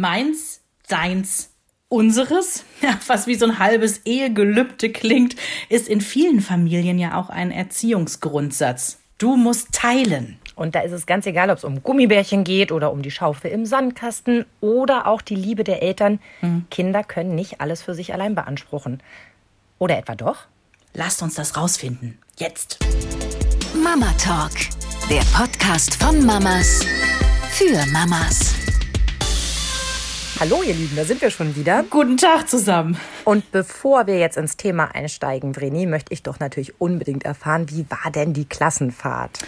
Meins, deins, unseres, was wie so ein halbes Ehegelübde klingt, ist in vielen Familien ja auch ein Erziehungsgrundsatz. Du musst teilen. Und da ist es ganz egal, ob es um Gummibärchen geht oder um die Schaufel im Sandkasten oder auch die Liebe der Eltern. Mhm. Kinder können nicht alles für sich allein beanspruchen. Oder etwa doch? Lasst uns das rausfinden. Jetzt. Mama Talk, der Podcast von Mamas für Mamas. Hallo ihr Lieben, da sind wir schon wieder. Guten Tag zusammen. Und bevor wir jetzt ins Thema einsteigen, Vreni, möchte ich doch natürlich unbedingt erfahren, wie war denn die Klassenfahrt?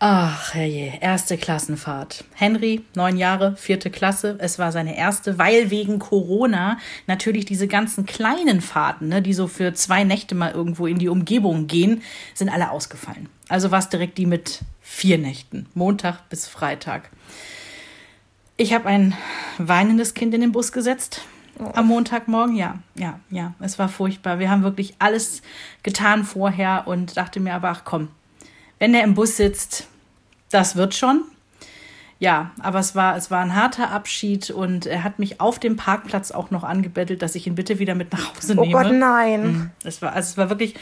Ach, herrje, erste Klassenfahrt. Henry, neun Jahre, vierte Klasse. Es war seine erste, weil wegen Corona natürlich diese ganzen kleinen Fahrten, ne, die so für zwei Nächte mal irgendwo in die Umgebung gehen, sind alle ausgefallen. Also war es direkt die mit vier Nächten, Montag bis Freitag. Ich habe ein weinendes Kind in den Bus gesetzt. Oh. Am Montagmorgen, ja, ja, ja. Es war furchtbar. Wir haben wirklich alles getan vorher und dachte mir aber, ach komm, wenn er im Bus sitzt, das wird schon. Ja, aber es war, es war ein harter Abschied und er hat mich auf dem Parkplatz auch noch angebettelt, dass ich ihn bitte wieder mit nach Hause nehme. Oh Gott, nein. Mhm. Es war, also es war wirklich,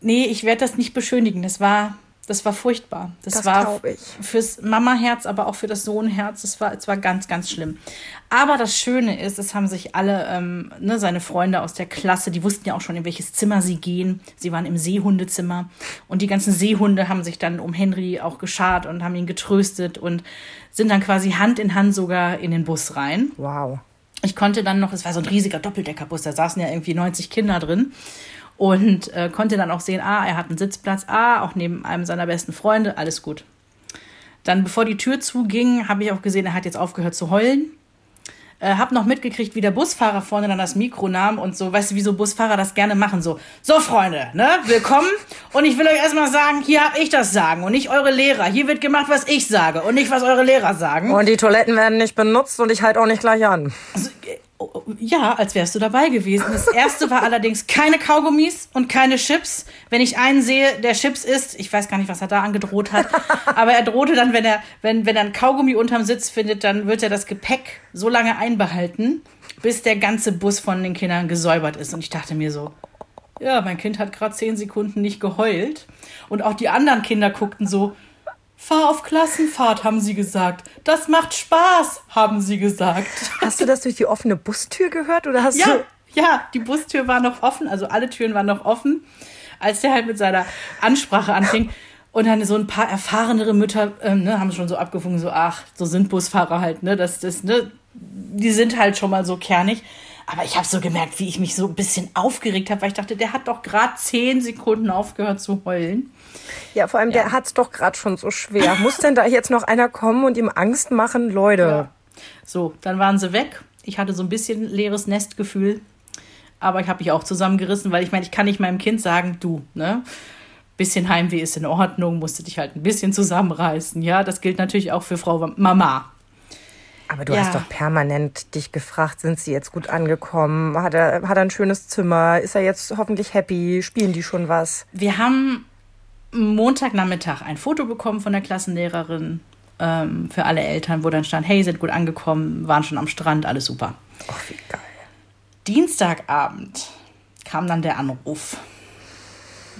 nee, ich werde das nicht beschönigen. Es war das war furchtbar. Das, das war fürs Mama-Herz, aber auch für das Sohn-Herz. Das war, es war ganz, ganz schlimm. Aber das Schöne ist, es haben sich alle, ähm, ne, seine Freunde aus der Klasse, die wussten ja auch schon, in welches Zimmer sie gehen. Sie waren im Seehundezimmer. Und die ganzen Seehunde haben sich dann um Henry auch geschart und haben ihn getröstet und sind dann quasi Hand in Hand sogar in den Bus rein. Wow. Ich konnte dann noch, es war so ein riesiger Doppeldeckerbus, da saßen ja irgendwie 90 Kinder drin und äh, konnte dann auch sehen, ah, er hat einen Sitzplatz, ah, auch neben einem seiner besten Freunde, alles gut. Dann, bevor die Tür zuging, habe ich auch gesehen, er hat jetzt aufgehört zu heulen. Äh, hab noch mitgekriegt, wie der Busfahrer vorne dann das Mikro nahm und so, weißt du, wie so Busfahrer das gerne machen, so, so Freunde, ne, willkommen und ich will euch erstmal sagen, hier hab ich das Sagen und nicht eure Lehrer. Hier wird gemacht, was ich sage und nicht, was eure Lehrer sagen. Und die Toiletten werden nicht benutzt und ich halte auch nicht gleich an. Also, ja, als wärst du dabei gewesen. Das erste war allerdings keine Kaugummis und keine Chips. Wenn ich einen sehe, der Chips isst, ich weiß gar nicht, was er da angedroht hat, aber er drohte dann, wenn er, wenn, wenn er ein Kaugummi unterm Sitz findet, dann wird er das Gepäck so lange einbehalten, bis der ganze Bus von den Kindern gesäubert ist. Und ich dachte mir so, ja, mein Kind hat gerade zehn Sekunden nicht geheult. Und auch die anderen Kinder guckten so, Fahr auf Klassenfahrt, haben sie gesagt. Das macht Spaß, haben sie gesagt. Hast du das durch die offene Bustür gehört oder hast ja, du? Ja, die Bustür war noch offen, also alle Türen waren noch offen, als der halt mit seiner Ansprache anfing. Und dann so ein paar erfahrenere Mütter ähm, ne, haben schon so abgefunken, so ach, so sind Busfahrer halt, ne, das, das, ne, die sind halt schon mal so kernig. Aber ich habe so gemerkt, wie ich mich so ein bisschen aufgeregt habe, weil ich dachte, der hat doch gerade zehn Sekunden aufgehört zu heulen. Ja, vor allem, ja. der hat es doch gerade schon so schwer. Muss denn da jetzt noch einer kommen und ihm Angst machen? Leute. Ja. So, dann waren sie weg. Ich hatte so ein bisschen leeres Nestgefühl. Aber ich habe mich auch zusammengerissen, weil ich meine, ich kann nicht meinem Kind sagen, du, ne? Bisschen Heimweh ist in Ordnung, musste dich halt ein bisschen zusammenreißen. Ja, das gilt natürlich auch für Frau Mama. Aber du ja. hast doch permanent dich gefragt, sind sie jetzt gut angekommen? Hat er, hat er ein schönes Zimmer? Ist er jetzt hoffentlich happy? Spielen die schon was? Wir haben Montagnachmittag ein Foto bekommen von der Klassenlehrerin ähm, für alle Eltern, wo dann stand, hey, sind gut angekommen, waren schon am Strand, alles super. Ach, wie geil. Dienstagabend kam dann der Anruf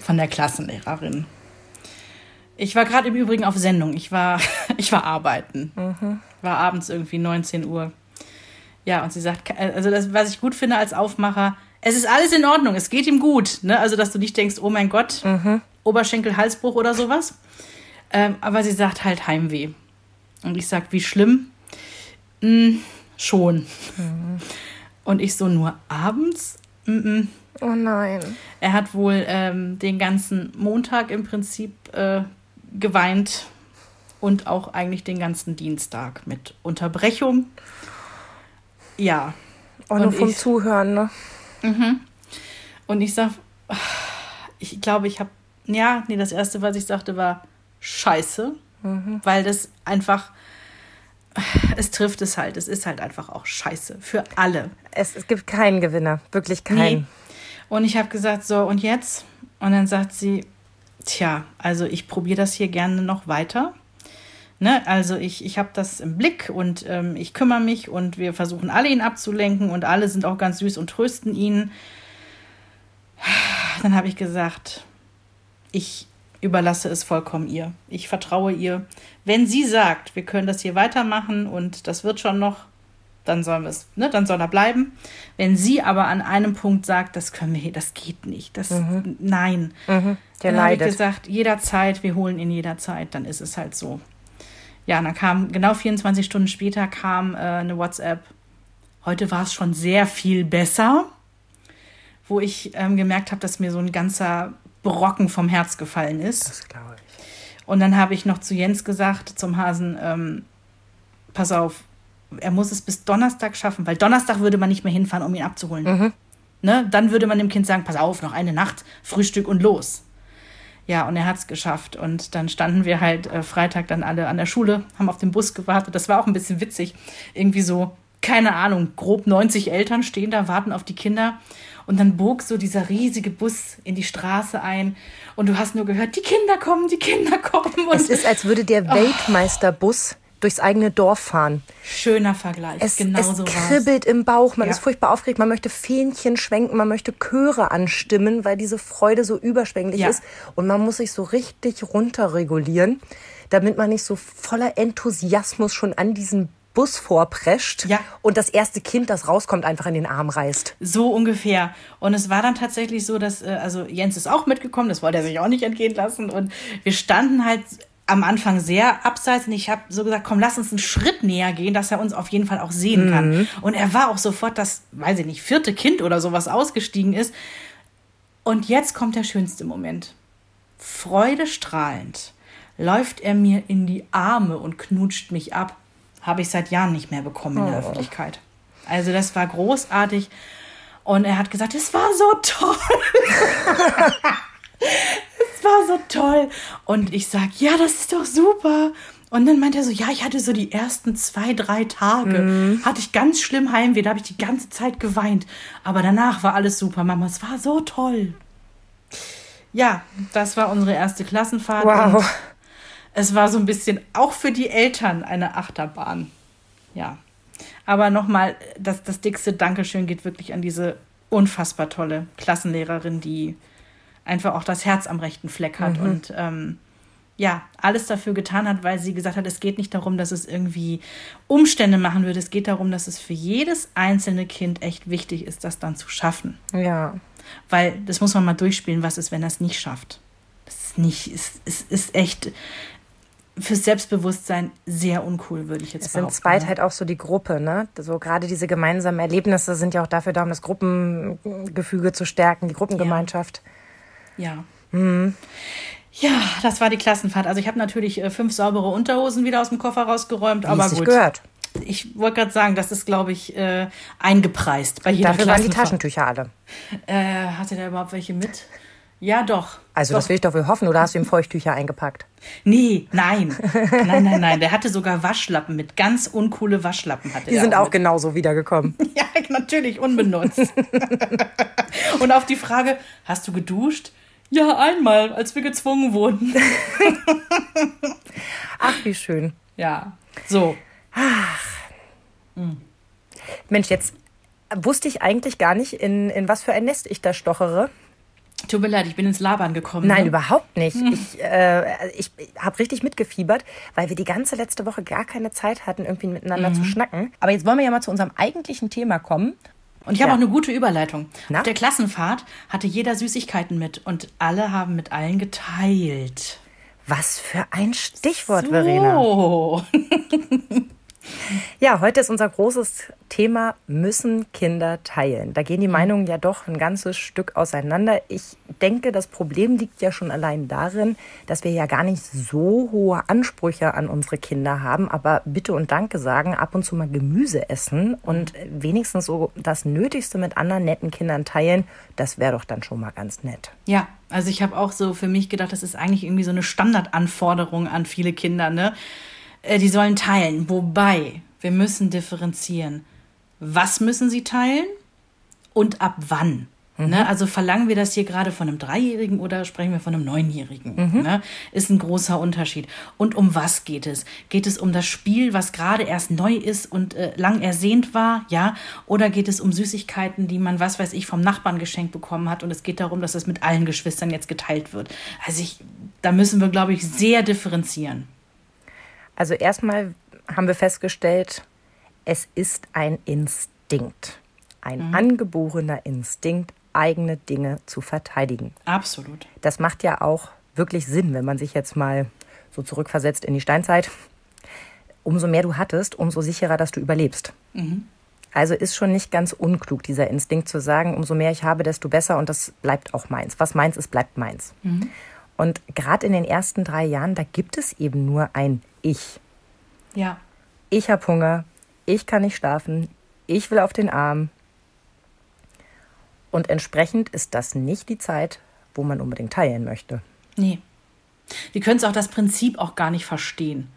von der Klassenlehrerin. Ich war gerade im Übrigen auf Sendung. Ich war, ich war arbeiten. Mhm. War abends irgendwie 19 Uhr. Ja, und sie sagt, also das, was ich gut finde als Aufmacher, es ist alles in Ordnung, es geht ihm gut. Ne? Also, dass du nicht denkst, oh mein Gott, mhm. Oberschenkel, Halsbruch oder sowas. Ähm, aber sie sagt halt Heimweh. Und ich sag, wie schlimm? Hm, schon. Mhm. Und ich so, nur abends? Mm -mm. Oh nein. Er hat wohl ähm, den ganzen Montag im Prinzip äh, geweint und auch eigentlich den ganzen Dienstag mit Unterbrechung. Ja. Auch nur vom ich, Zuhören, ne? Mhm. Und ich sag, ich glaube, ich habe, ja, nee, das erste, was ich sagte, war Scheiße, mhm. weil das einfach, es trifft es halt, es ist halt einfach auch Scheiße für alle. Es, es gibt keinen Gewinner, wirklich keinen. Nee. Und ich habe gesagt, so, und jetzt? Und dann sagt sie, tja, also ich probiere das hier gerne noch weiter. Ne? Also ich, ich habe das im Blick und ähm, ich kümmere mich und wir versuchen alle ihn abzulenken und alle sind auch ganz süß und trösten ihn. Dann habe ich gesagt, ich überlasse es vollkommen ihr. Ich vertraue ihr. Wenn sie sagt, wir können das hier weitermachen und das wird schon noch, dann sollen wir es, ne, dann soll er bleiben. Wenn sie aber an einem Punkt sagt, das können wir hier, das geht nicht, das, mhm. nein. Mhm. Der dann habe ich gesagt, jederzeit, wir holen ihn jederzeit, dann ist es halt so. Ja, und dann kam, genau 24 Stunden später kam äh, eine WhatsApp. Heute war es schon sehr viel besser, wo ich ähm, gemerkt habe, dass mir so ein ganzer Brocken vom Herz gefallen ist. Das glaube ich. Und dann habe ich noch zu Jens gesagt, zum Hasen, ähm, pass auf, er muss es bis Donnerstag schaffen, weil Donnerstag würde man nicht mehr hinfahren, um ihn abzuholen. Mhm. Ne? Dann würde man dem Kind sagen, pass auf, noch eine Nacht, Frühstück und los. Ja, und er hat es geschafft. Und dann standen wir halt äh, Freitag dann alle an der Schule, haben auf den Bus gewartet. Das war auch ein bisschen witzig. Irgendwie so, keine Ahnung, grob 90 Eltern stehen da, warten auf die Kinder. Und dann bog so dieser riesige Bus in die Straße ein und du hast nur gehört, die Kinder kommen, die Kinder kommen. Und es ist, als würde der oh. Weltmeisterbus durchs eigene Dorf fahren. Schöner Vergleich. Es, genau es so kribbelt war's. im Bauch, man ja. ist furchtbar aufgeregt, man möchte Fähnchen schwenken, man möchte Chöre anstimmen, weil diese Freude so überschwänglich ja. ist. Und man muss sich so richtig runterregulieren, damit man nicht so voller Enthusiasmus schon an diesen Bus vorprescht ja. und das erste Kind, das rauskommt, einfach in den Arm reißt. So ungefähr. Und es war dann tatsächlich so, dass, äh, also Jens ist auch mitgekommen, das wollte er sich auch nicht entgehen lassen. Und wir standen halt am Anfang sehr abseits und ich habe so gesagt, komm, lass uns einen Schritt näher gehen, dass er uns auf jeden Fall auch sehen kann. Mhm. Und er war auch sofort das, weiß ich nicht, vierte Kind oder sowas ausgestiegen ist. Und jetzt kommt der schönste Moment. Freudestrahlend läuft er mir in die Arme und knutscht mich ab habe ich seit Jahren nicht mehr bekommen in der oh. Öffentlichkeit. Also das war großartig. Und er hat gesagt, es war so toll. es war so toll. Und ich sage, ja, das ist doch super. Und dann meint er so, ja, ich hatte so die ersten zwei, drei Tage, mhm. hatte ich ganz schlimm Heimweh, da habe ich die ganze Zeit geweint. Aber danach war alles super, Mama, es war so toll. Ja, das war unsere erste Klassenfahrt. Wow es war so ein bisschen auch für die Eltern eine Achterbahn. Ja. Aber nochmal, das, das dickste Dankeschön geht wirklich an diese unfassbar tolle Klassenlehrerin, die einfach auch das Herz am rechten Fleck hat mhm. und ähm, ja, alles dafür getan hat, weil sie gesagt hat, es geht nicht darum, dass es irgendwie Umstände machen würde. Es geht darum, dass es für jedes einzelne Kind echt wichtig ist, das dann zu schaffen. Ja. Weil das muss man mal durchspielen, was ist, wenn er es nicht schafft. Das ist nicht, es, es ist echt, fürs Selbstbewusstsein sehr uncool, würde ich jetzt es behaupten. Es entzweit halt auch so die Gruppe, ne? So gerade diese gemeinsamen Erlebnisse sind ja auch dafür da, um das Gruppengefüge zu stärken, die Gruppengemeinschaft. Ja. Ja, mhm. ja das war die Klassenfahrt. Also ich habe natürlich äh, fünf saubere Unterhosen wieder aus dem Koffer rausgeräumt, Wie aber gut. gehört. Ich wollte gerade sagen, das ist, glaube ich, äh, eingepreist bei jeder Dafür waren die Taschentücher alle. Äh, hatte der überhaupt welche mit? Ja, doch. Also doch. das will ich doch wohl hoffen. Oder hast du ihm Feuchttücher eingepackt? Nee, nein. Nein, nein, nein. Der hatte sogar Waschlappen mit ganz uncoole Waschlappen. Hatte Die sind auch, auch genauso wiedergekommen. ja, natürlich, unbenutzt. Und auf die Frage, hast du geduscht? Ja, einmal, als wir gezwungen wurden. Ach, wie schön. Ja, so. Ach. Hm. Mensch, jetzt wusste ich eigentlich gar nicht, in, in was für ein Nest ich da stochere. Tut mir leid, ich bin ins Labern gekommen. Nein, ne? überhaupt nicht. Hm. Ich, äh, ich habe richtig mitgefiebert, weil wir die ganze letzte Woche gar keine Zeit hatten, irgendwie miteinander mhm. zu schnacken. Aber jetzt wollen wir ja mal zu unserem eigentlichen Thema kommen. Und ich habe ja. auch eine gute Überleitung. Na? Auf der Klassenfahrt hatte jeder Süßigkeiten mit und alle haben mit allen geteilt. Was für ein Stichwort, so. Verena. Ja, heute ist unser großes Thema, müssen Kinder teilen. Da gehen die mhm. Meinungen ja doch ein ganzes Stück auseinander. Ich denke, das Problem liegt ja schon allein darin, dass wir ja gar nicht so hohe Ansprüche an unsere Kinder haben, aber bitte und danke sagen, ab und zu mal Gemüse essen und mhm. wenigstens so das Nötigste mit anderen netten Kindern teilen, das wäre doch dann schon mal ganz nett. Ja, also ich habe auch so für mich gedacht, das ist eigentlich irgendwie so eine Standardanforderung an viele Kinder, ne? Äh, die sollen teilen. Wobei, wir müssen differenzieren. Was müssen sie teilen und ab wann? Mhm. Ne? Also verlangen wir das hier gerade von einem Dreijährigen oder sprechen wir von einem Neunjährigen? Mhm. Ne? Ist ein großer Unterschied. Und um was geht es? Geht es um das Spiel, was gerade erst neu ist und äh, lang ersehnt war, ja? Oder geht es um Süßigkeiten, die man, was weiß ich, vom Nachbarn geschenkt bekommen hat und es geht darum, dass es mit allen Geschwistern jetzt geteilt wird? Also ich, da müssen wir, glaube ich, sehr differenzieren. Also erstmal haben wir festgestellt, es ist ein Instinkt. Ein mhm. angeborener Instinkt, eigene Dinge zu verteidigen. Absolut. Das macht ja auch wirklich Sinn, wenn man sich jetzt mal so zurückversetzt in die Steinzeit. Umso mehr du hattest, umso sicherer, dass du überlebst. Mhm. Also ist schon nicht ganz unklug, dieser Instinkt zu sagen, umso mehr ich habe, desto besser und das bleibt auch meins. Was meins ist, bleibt meins. Mhm. Und gerade in den ersten drei Jahren, da gibt es eben nur ein Ich. Ja. Ich habe Hunger, ich kann nicht schlafen, ich will auf den Arm, und entsprechend ist das nicht die Zeit, wo man unbedingt teilen möchte. Nee. Wir können es auch das Prinzip auch gar nicht verstehen.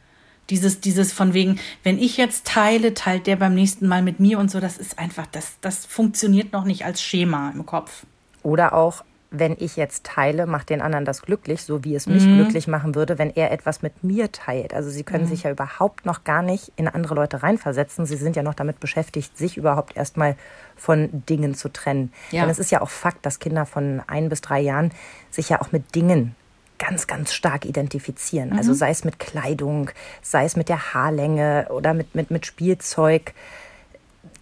Dieses, dieses von wegen, wenn ich jetzt teile, teilt der beim nächsten Mal mit mir und so, das ist einfach, das, das funktioniert noch nicht als Schema im Kopf. Oder auch, wenn ich jetzt teile, macht den anderen das glücklich, so wie es mich mhm. glücklich machen würde, wenn er etwas mit mir teilt. Also sie können mhm. sich ja überhaupt noch gar nicht in andere Leute reinversetzen. Sie sind ja noch damit beschäftigt, sich überhaupt erstmal von Dingen zu trennen. Ja. Denn es ist ja auch Fakt, dass Kinder von ein bis drei Jahren sich ja auch mit Dingen ganz, ganz stark identifizieren. Mhm. Also sei es mit Kleidung, sei es mit der Haarlänge oder mit, mit, mit Spielzeug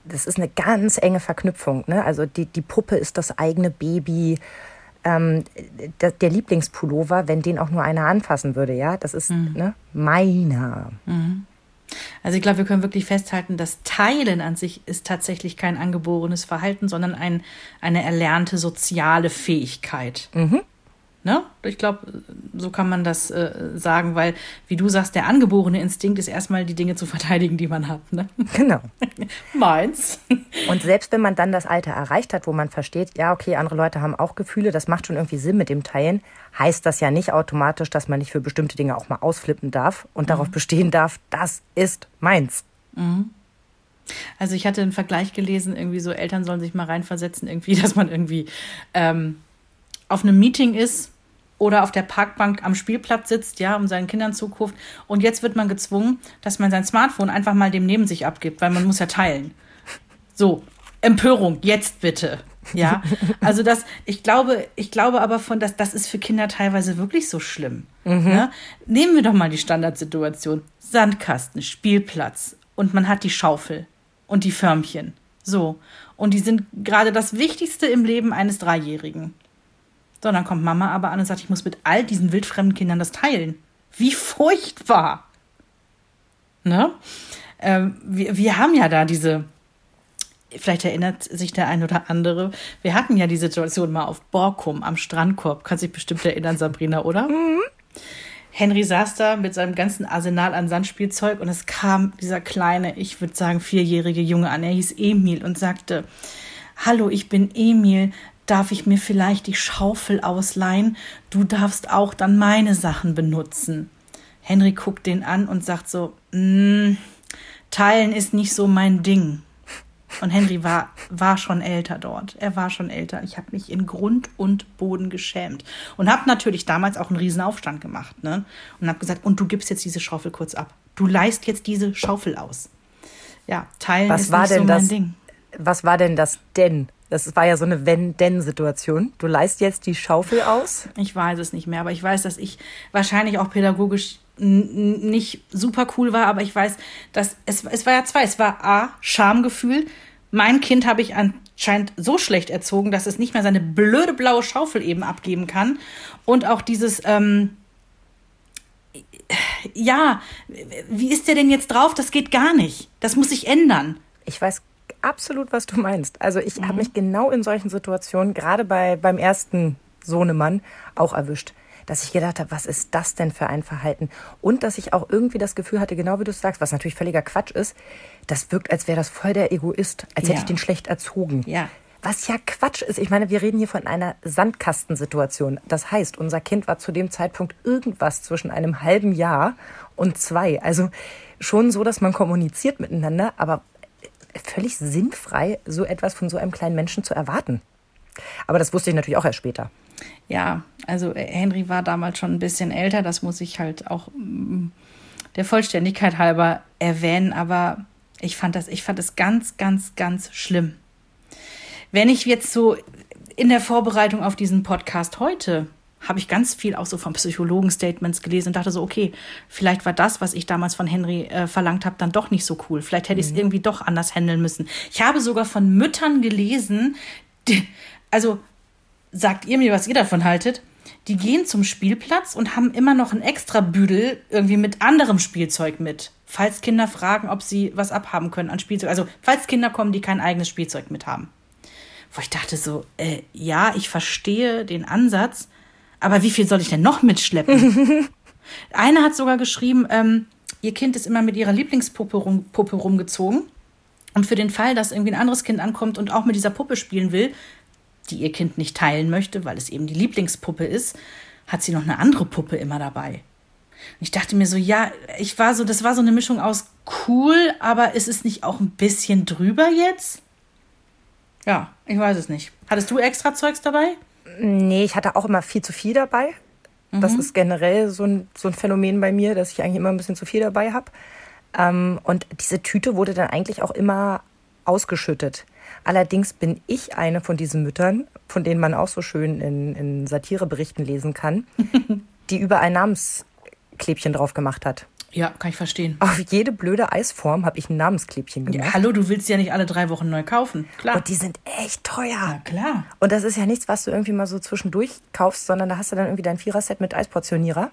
das ist eine ganz enge Verknüpfung. Ne? Also die, die Puppe ist das eigene Baby ähm, der, Lieblingspullover, wenn den auch nur einer anfassen würde, ja, das ist mhm. ne, meiner. Mhm. Also ich glaube, wir können wirklich festhalten, das Teilen an sich ist tatsächlich kein angeborenes Verhalten, sondern ein, eine erlernte soziale Fähigkeit. Mhm. Ne? Ich glaube, so kann man das äh, sagen, weil, wie du sagst, der angeborene Instinkt ist erstmal die Dinge zu verteidigen, die man hat. Ne? Genau. Meins. Und selbst wenn man dann das Alter erreicht hat, wo man versteht, ja, okay, andere Leute haben auch Gefühle, das macht schon irgendwie Sinn mit dem Teilen, heißt das ja nicht automatisch, dass man nicht für bestimmte Dinge auch mal ausflippen darf und mhm. darauf bestehen darf, das ist meins. Mhm. Also ich hatte einen Vergleich gelesen, irgendwie so Eltern sollen sich mal reinversetzen, irgendwie, dass man irgendwie ähm, auf einem Meeting ist oder auf der Parkbank am Spielplatz sitzt, ja, um seinen Kindern zuguckt. Und jetzt wird man gezwungen, dass man sein Smartphone einfach mal dem neben sich abgibt, weil man muss ja teilen. So, Empörung, jetzt bitte. Ja, also das, ich glaube, ich glaube aber von, dass das ist für Kinder teilweise wirklich so schlimm. Mhm. Ne? Nehmen wir doch mal die Standardsituation. Sandkasten, Spielplatz und man hat die Schaufel und die Förmchen. So. Und die sind gerade das Wichtigste im Leben eines Dreijährigen. So, dann kommt Mama aber an und sagt, ich muss mit all diesen wildfremden Kindern das teilen. Wie furchtbar! Ne? Ähm, wir, wir haben ja da diese, vielleicht erinnert sich der ein oder andere, wir hatten ja die Situation mal auf Borkum am Strandkorb. Kannst dich bestimmt erinnern, Sabrina, oder? Mhm. Henry saß da mit seinem ganzen Arsenal an Sandspielzeug und es kam dieser kleine, ich würde sagen vierjährige Junge an. Er hieß Emil und sagte, Hallo, ich bin Emil darf ich mir vielleicht die Schaufel ausleihen? Du darfst auch dann meine Sachen benutzen. Henry guckt den an und sagt so, mm, teilen ist nicht so mein Ding. Und Henry war, war schon älter dort. Er war schon älter. Ich habe mich in Grund und Boden geschämt. Und habe natürlich damals auch einen riesen Aufstand gemacht. Ne? Und habe gesagt, und du gibst jetzt diese Schaufel kurz ab. Du leist jetzt diese Schaufel aus. Ja, teilen was ist nicht so mein das, Ding. Was war denn das denn? Das war ja so eine Wenn-Denn-Situation. Du leist jetzt die Schaufel aus? Ich weiß es nicht mehr, aber ich weiß, dass ich wahrscheinlich auch pädagogisch nicht super cool war, aber ich weiß, dass es, es war ja zwei. Es war A, Schamgefühl. Mein Kind habe ich anscheinend so schlecht erzogen, dass es nicht mehr seine blöde blaue Schaufel eben abgeben kann. Und auch dieses, ähm, ja, wie ist der denn jetzt drauf? Das geht gar nicht. Das muss sich ändern. Ich weiß absolut, was du meinst. Also ich mhm. habe mich genau in solchen Situationen, gerade bei, beim ersten Sohnemann, auch erwischt. Dass ich gedacht habe, was ist das denn für ein Verhalten? Und dass ich auch irgendwie das Gefühl hatte, genau wie du sagst, was natürlich völliger Quatsch ist, das wirkt, als wäre das voll der Egoist, als ja. hätte ich den schlecht erzogen. Ja. Was ja Quatsch ist. Ich meine, wir reden hier von einer Sandkastensituation. Das heißt, unser Kind war zu dem Zeitpunkt irgendwas zwischen einem halben Jahr und zwei. Also schon so, dass man kommuniziert miteinander, aber völlig sinnfrei, so etwas von so einem kleinen Menschen zu erwarten. Aber das wusste ich natürlich auch erst später. Ja, also äh, Henry war damals schon ein bisschen älter, das muss ich halt auch mm, der Vollständigkeit halber erwähnen, aber ich fand das, ich fand es ganz, ganz, ganz schlimm. Wenn ich jetzt so in der Vorbereitung auf diesen Podcast heute habe ich ganz viel auch so von Psychologen-Statements gelesen und dachte so, okay, vielleicht war das, was ich damals von Henry äh, verlangt habe, dann doch nicht so cool. Vielleicht hätte ich es mhm. irgendwie doch anders handeln müssen. Ich habe sogar von Müttern gelesen, die, also sagt ihr mir, was ihr davon haltet? Die gehen zum Spielplatz und haben immer noch ein extra Büdel irgendwie mit anderem Spielzeug mit. Falls Kinder fragen, ob sie was abhaben können an Spielzeug. Also, falls Kinder kommen, die kein eigenes Spielzeug mit haben. Wo ich dachte so, äh, ja, ich verstehe den Ansatz, aber wie viel soll ich denn noch mitschleppen? Eine hat sogar geschrieben, ähm, ihr Kind ist immer mit ihrer Lieblingspuppe rum, Puppe rumgezogen. Und für den Fall, dass irgendwie ein anderes Kind ankommt und auch mit dieser Puppe spielen will, die ihr Kind nicht teilen möchte, weil es eben die Lieblingspuppe ist, hat sie noch eine andere Puppe immer dabei. Und ich dachte mir so, ja, ich war so, das war so eine Mischung aus cool, aber ist es nicht auch ein bisschen drüber jetzt? Ja, ich weiß es nicht. Hattest du extra Zeugs dabei? Nee, ich hatte auch immer viel zu viel dabei. Mhm. Das ist generell so ein, so ein Phänomen bei mir, dass ich eigentlich immer ein bisschen zu viel dabei habe. Ähm, und diese Tüte wurde dann eigentlich auch immer ausgeschüttet. Allerdings bin ich eine von diesen Müttern, von denen man auch so schön in, in Satireberichten lesen kann, die überall Namensklebchen drauf gemacht hat. Ja, kann ich verstehen. Auf jede blöde Eisform habe ich ein Namensklebchen gemacht. Ja, hallo, du willst ja nicht alle drei Wochen neu kaufen. Klar. Und die sind echt teuer. Ja, klar. Und das ist ja nichts, was du irgendwie mal so zwischendurch kaufst, sondern da hast du dann irgendwie dein Viererset mit Eisportionierer.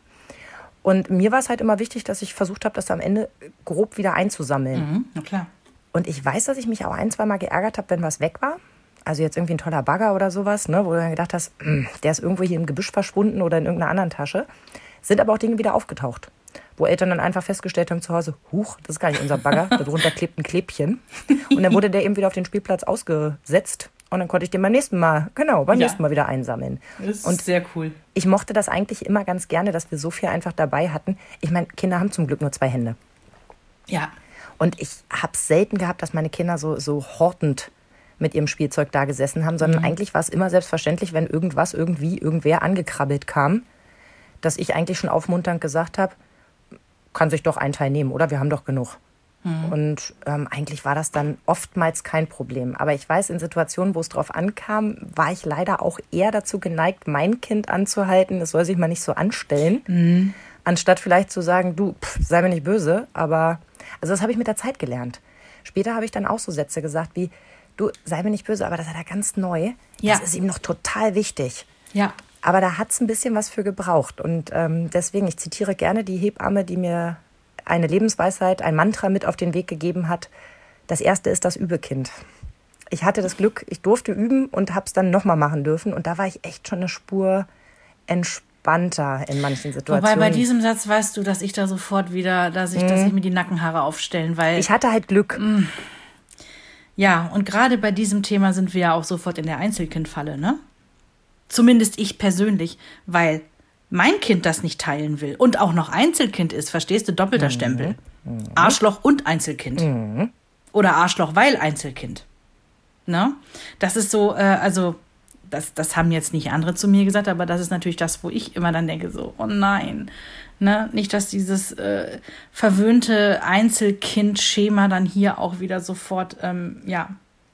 Und mir war es halt immer wichtig, dass ich versucht habe, das am Ende grob wieder einzusammeln. Mhm, na klar. Und ich weiß, dass ich mich auch ein, zwei Mal geärgert habe, wenn was weg war. Also jetzt irgendwie ein toller Bagger oder sowas, ne, wo du dann gedacht hast, hm, der ist irgendwo hier im Gebüsch verschwunden oder in irgendeiner anderen Tasche. Sind aber auch Dinge wieder aufgetaucht wo Eltern dann einfach festgestellt haben zu Hause, huch, das ist gar nicht unser Bagger, darunter klebt ein Klebchen. Und dann wurde der eben wieder auf den Spielplatz ausgesetzt und dann konnte ich den beim nächsten Mal, genau, beim ja. nächsten Mal wieder einsammeln. Das ist und sehr cool. Ich mochte das eigentlich immer ganz gerne, dass wir so viel einfach dabei hatten. Ich meine, Kinder haben zum Glück nur zwei Hände. Ja. Und ich habe selten gehabt, dass meine Kinder so, so hortend mit ihrem Spielzeug da gesessen haben, sondern mhm. eigentlich war es immer selbstverständlich, wenn irgendwas, irgendwie, irgendwer angekrabbelt kam, dass ich eigentlich schon aufmunternd gesagt habe, kann sich doch ein Teil nehmen, oder? Wir haben doch genug. Mhm. Und ähm, eigentlich war das dann oftmals kein Problem. Aber ich weiß, in Situationen, wo es drauf ankam, war ich leider auch eher dazu geneigt, mein Kind anzuhalten. Es soll sich mal nicht so anstellen. Mhm. Anstatt vielleicht zu sagen, du, pff, sei mir nicht böse. Aber, also das habe ich mit der Zeit gelernt. Später habe ich dann auch so Sätze gesagt wie, du, sei mir nicht böse, aber das hat er ganz neu. Ja. Das ist ihm noch total wichtig. Ja. Aber da hat es ein bisschen was für gebraucht. Und ähm, deswegen, ich zitiere gerne die Hebamme, die mir eine Lebensweisheit, ein Mantra mit auf den Weg gegeben hat. Das erste ist das Übekind. Ich hatte das Glück, ich durfte üben und habe es dann nochmal machen dürfen. Und da war ich echt schon eine Spur entspannter in manchen Situationen. Wobei bei diesem Satz weißt du, dass ich da sofort wieder, dass ich, mhm. dass ich mir die Nackenhaare aufstellen, weil. Ich hatte halt Glück. Mh. Ja, und gerade bei diesem Thema sind wir ja auch sofort in der Einzelkindfalle, ne? Zumindest ich persönlich, weil mein Kind das nicht teilen will und auch noch Einzelkind ist, verstehst du, doppelter mhm. Stempel. Mhm. Arschloch und Einzelkind. Mhm. Oder Arschloch, weil Einzelkind. Ne? Das ist so, äh, also, das, das haben jetzt nicht andere zu mir gesagt, aber das ist natürlich das, wo ich immer dann denke, so, oh nein. Ne? Nicht, dass dieses äh, verwöhnte Einzelkind-Schema dann hier auch wieder sofort, ähm, ja,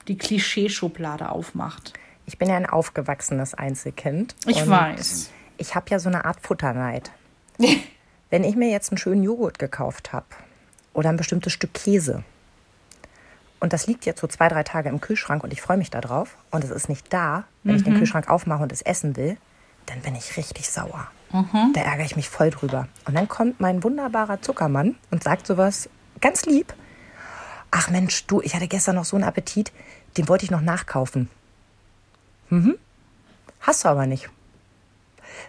die Klischeeschublade aufmacht. Ich bin ja ein aufgewachsenes Einzelkind. Ich weiß. Ich habe ja so eine Art Futterneid. Wenn ich mir jetzt einen schönen Joghurt gekauft habe oder ein bestimmtes Stück Käse und das liegt jetzt so zwei, drei Tage im Kühlschrank und ich freue mich darauf und es ist nicht da, wenn mhm. ich den mhm. Kühlschrank aufmache und es essen will, dann bin ich richtig sauer. Mhm. Da ärgere ich mich voll drüber. Und dann kommt mein wunderbarer Zuckermann und sagt sowas ganz lieb. Ach Mensch, du, ich hatte gestern noch so einen Appetit, den wollte ich noch nachkaufen. Mhm. Hast du aber nicht.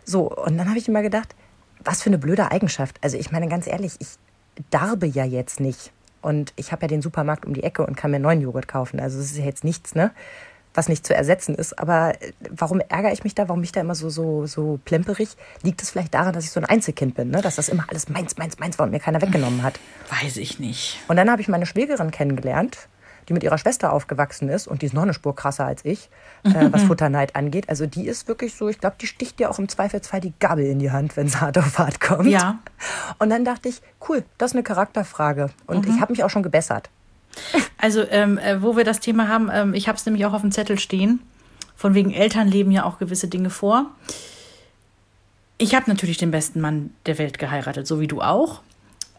So, und dann habe ich immer gedacht, was für eine blöde Eigenschaft. Also ich meine ganz ehrlich, ich darbe ja jetzt nicht. Und ich habe ja den Supermarkt um die Ecke und kann mir neuen Joghurt kaufen. Also es ist ja jetzt nichts, ne? Was nicht zu ersetzen ist. Aber äh, warum ärgere ich mich da? Warum bin ich da immer so, so, so plemperig? Liegt es vielleicht daran, dass ich so ein Einzelkind bin, ne? Dass das immer alles meins, meins, meins war und mir keiner weggenommen hat? Weiß ich nicht. Und dann habe ich meine Schwägerin kennengelernt die mit ihrer Schwester aufgewachsen ist und die ist noch eine Spur krasser als ich, äh, was Futterneid angeht. Also die ist wirklich so, ich glaube, die sticht dir auch im Zweifelsfall die Gabel in die Hand, wenn es hart auf hart kommt. Ja. Und dann dachte ich, cool, das ist eine Charakterfrage. Und ich habe mich auch schon gebessert. Also, ähm, äh, wo wir das Thema haben, ähm, ich habe es nämlich auch auf dem Zettel stehen. Von wegen Eltern leben ja auch gewisse Dinge vor. Ich habe natürlich den besten Mann der Welt geheiratet, so wie du auch.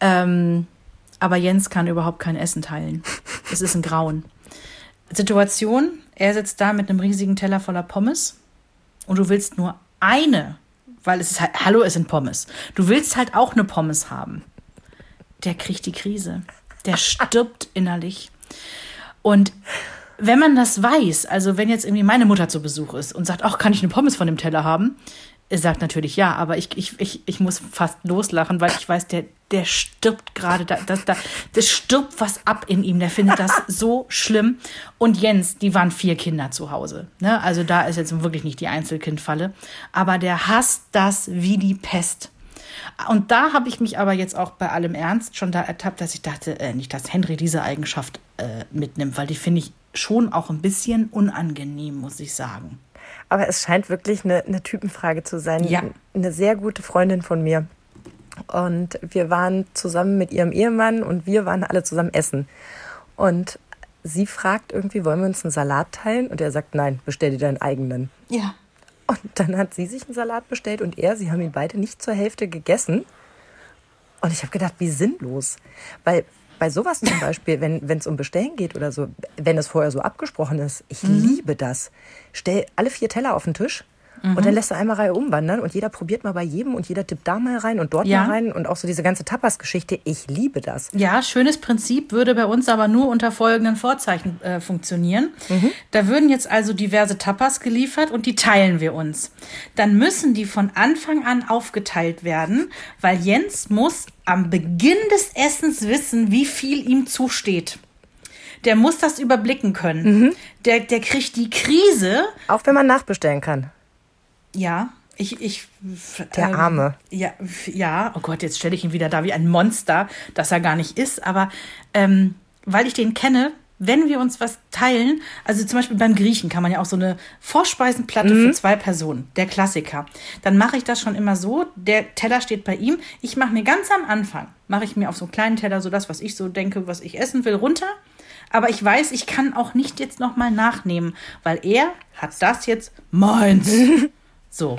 Ähm, aber Jens kann überhaupt kein Essen teilen. Es ist ein Grauen. Situation, er sitzt da mit einem riesigen Teller voller Pommes und du willst nur eine, weil es ist halt, hallo, es sind Pommes. Du willst halt auch eine Pommes haben. Der kriegt die Krise. Der stirbt innerlich. Und wenn man das weiß, also wenn jetzt irgendwie meine Mutter zu Besuch ist und sagt, ach, kann ich eine Pommes von dem Teller haben? Er sagt natürlich ja, aber ich, ich, ich, ich muss fast loslachen, weil ich weiß, der, der stirbt gerade, da, da, da, das stirbt was ab in ihm, der findet das so schlimm. Und Jens, die waren vier Kinder zu Hause. Ne? Also da ist jetzt wirklich nicht die Einzelkindfalle. Aber der hasst das wie die Pest. Und da habe ich mich aber jetzt auch bei allem Ernst schon da ertappt, dass ich dachte, äh, nicht, dass Henry diese Eigenschaft äh, mitnimmt, weil die finde ich schon auch ein bisschen unangenehm, muss ich sagen. Aber es scheint wirklich eine, eine Typenfrage zu sein. Ja. Eine sehr gute Freundin von mir. Und wir waren zusammen mit ihrem Ehemann und wir waren alle zusammen essen. Und sie fragt irgendwie, wollen wir uns einen Salat teilen? Und er sagt, nein, bestell dir deinen eigenen. Ja. Und dann hat sie sich einen Salat bestellt und er, sie haben ihn beide nicht zur Hälfte gegessen. Und ich habe gedacht, wie sinnlos. Weil bei sowas zum Beispiel, wenn es um Bestellen geht oder so, wenn es vorher so abgesprochen ist, ich liebe das. Stell alle vier Teller auf den Tisch und dann lässt du einmal Reihe umwandern und jeder probiert mal bei jedem und jeder tippt da mal rein und dort Ja. mal rein und auch so diese ganze Tapas-Geschichte. Ich liebe das. Ja, schönes Prinzip würde bei uns aber nur unter folgenden Vorzeichen äh, funktionieren. Da würden jetzt also diverse Tapas geliefert und die teilen wir uns. Dann müssen die von Anfang an aufgeteilt werden, weil Jens muss am Beginn des Essens wissen, wie viel ihm zusteht. Der muss das überblicken können. Der, der kriegt die Krise. Auch wenn man nachbestellen kann. Ja, ich, ich. Der ähm, Arme. Ja, ja, oh Gott, jetzt stelle ich ihn wieder da wie ein Monster, das er gar nicht ist. Aber ähm, weil ich den kenne, wenn wir uns was teilen, also zum Beispiel beim Griechen kann man ja auch so eine Vorspeisenplatte für zwei Personen, der Klassiker. Dann mache ich das schon immer so, der Teller steht bei ihm. Ich mache mir ganz am Anfang, mache ich mir auf so einen kleinen Teller so das, was ich so denke, was ich essen will, runter. Aber ich weiß, ich kann auch nicht jetzt nochmal nachnehmen, weil er hat das jetzt meins. So.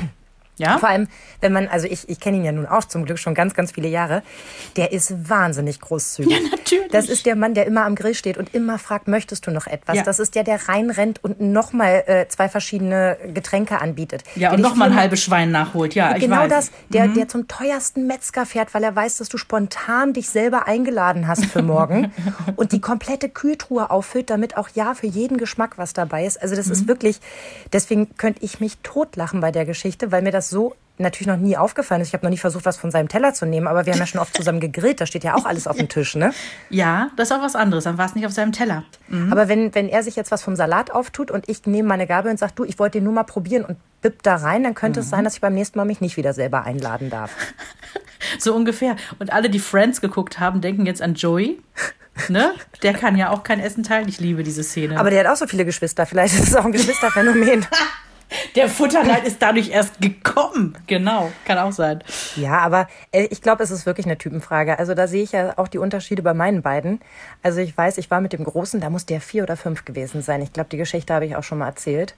Ja? Vor allem, wenn man, also ich, ich kenne ihn ja nun auch zum Glück schon ganz, ganz viele Jahre, der ist wahnsinnig großzügig. Ja, natürlich. Das ist der Mann, der immer am Grill steht und immer fragt, möchtest du noch etwas? Ja. Das ist der, der reinrennt und nochmal äh, zwei verschiedene Getränke anbietet. Ja, Der und nochmal ein halbes Schwein nachholt. Ja, Genau weiß. Mhm. das, der, der zum teuersten Metzger fährt, weil er weiß, dass du spontan dich selber eingeladen hast für morgen und die komplette Kühltruhe auffüllt, damit auch ja für jeden Geschmack was dabei ist. Also das Mhm. ist wirklich, deswegen könnte ich mich totlachen bei der Geschichte, weil mir das so natürlich noch nie aufgefallen ist. Ich habe noch nie versucht, was von seinem Teller zu nehmen, aber wir haben ja schon oft zusammen gegrillt, da steht ja auch alles auf dem Tisch, ne? Ja, das ist auch was anderes. Dann war es nicht auf seinem Teller. Aber wenn, wenn er sich jetzt was vom Salat auftut und ich nehme meine Gabel und sage, du, ich wollte den nur mal probieren und bipp da rein, dann könnte es sein, dass ich beim nächsten Mal mich nicht wieder selber einladen darf. So ungefähr. Und alle, die Friends geguckt haben, denken jetzt an Joey. Ne? Der kann ja auch kein Essen teilen. Ich liebe diese Szene. Aber der hat auch so viele Geschwister. Vielleicht ist es auch ein Geschwisterphänomen. der Futterneid ist dadurch erst gekommen. Genau, kann auch sein. ja, aber äh, ich glaube, es ist wirklich eine Typenfrage. Also da sehe ich ja auch die Unterschiede bei meinen beiden. Also ich weiß, ich war mit dem Großen, da muss der vier oder fünf gewesen sein. Ich glaube, die Geschichte habe ich auch schon mal erzählt.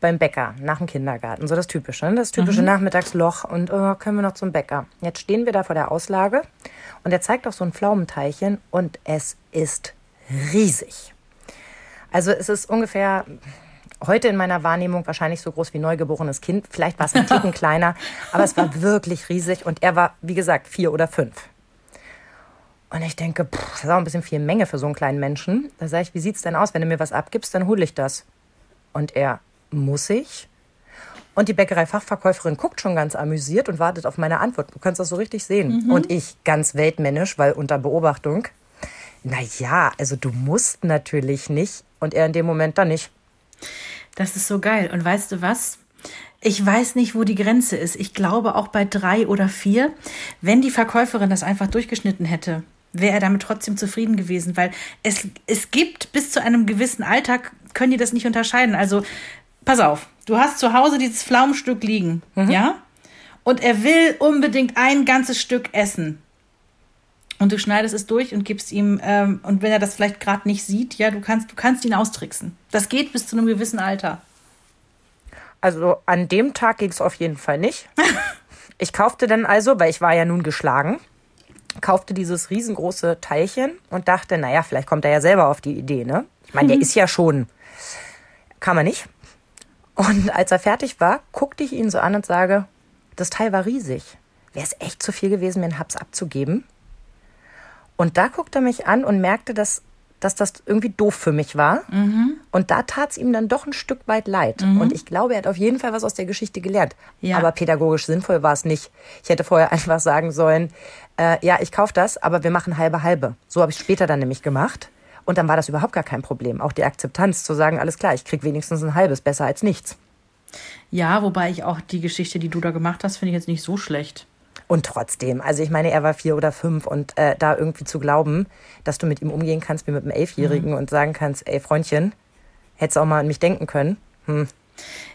Beim Bäcker, nach dem Kindergarten. So das Typische, ne? das typische Nachmittagsloch. Und oh, können wir noch zum Bäcker. Jetzt stehen wir da vor der Auslage und er zeigt auf so ein Pflaumenteilchen und es ist riesig. Also es ist ungefähr heute in meiner Wahrnehmung wahrscheinlich so groß wie neugeborenes Kind. Vielleicht war es ein Ticken kleiner, aber es war wirklich riesig und er war, wie gesagt, vier oder fünf. Und ich denke, pff, das ist auch ein bisschen viel Menge für so einen kleinen Menschen. Da sage ich, wie sieht's denn aus? Wenn du mir was abgibst, dann hole ich das. Und er, muss ich? Und die Bäckerei-Fachverkäuferin guckt schon ganz amüsiert und wartet auf meine Antwort. Du kannst das so richtig sehen. Und ich ganz weltmännisch, weil unter Beobachtung. Na ja, also du musst natürlich nicht. Und er in dem Moment dann nicht. Das ist so geil. Und weißt du was? Ich weiß nicht, wo die Grenze ist. Ich glaube auch bei drei oder vier, wenn die Verkäuferin das einfach durchgeschnitten hätte wäre er damit trotzdem zufrieden gewesen, weil es, es gibt bis zu einem gewissen Alter, können die das nicht unterscheiden. Also, pass auf, du hast zu Hause dieses Pflaumenstück liegen, mhm. ja? Und er will unbedingt ein ganzes Stück essen. Und du schneidest es durch und gibst ihm, ähm, und wenn er das vielleicht gerade nicht sieht, ja, du kannst, du kannst ihn austricksen. Das geht bis zu einem gewissen Alter. Also an dem Tag ging es auf jeden Fall nicht. ich kaufte dann also, weil ich war ja nun geschlagen, kaufte dieses riesengroße Teilchen und dachte, naja, vielleicht kommt er ja selber auf die Idee, ne? Ich meine, der mhm. ist ja schon, kann man nicht. Und als er fertig war, guckte ich ihn so an und sage, das Teil war riesig. Wäre es echt zu viel gewesen, mir einen Haps abzugeben? Und da guckte er mich an und merkte, dass dass das irgendwie doof für mich war. Mhm. Und da tat es ihm dann doch ein Stück weit leid. Mhm. Und ich glaube, er hat auf jeden Fall was aus der Geschichte gelernt. Ja. Aber pädagogisch sinnvoll war es nicht. Ich hätte vorher einfach sagen sollen, äh, ja, ich kaufe das, aber wir machen halbe halbe. So habe ich später dann nämlich gemacht. Und dann war das überhaupt gar kein Problem. Auch die Akzeptanz zu sagen, alles klar, ich krieg wenigstens ein halbes, besser als nichts. Ja, wobei ich auch die Geschichte, die du da gemacht hast, finde ich jetzt nicht so schlecht. Und trotzdem, also ich meine, er war vier oder fünf und äh, da irgendwie zu glauben, dass du mit ihm umgehen kannst wie mit einem Elfjährigen mhm. und sagen kannst, ey Freundchen, hättest auch mal an mich denken können. Hm.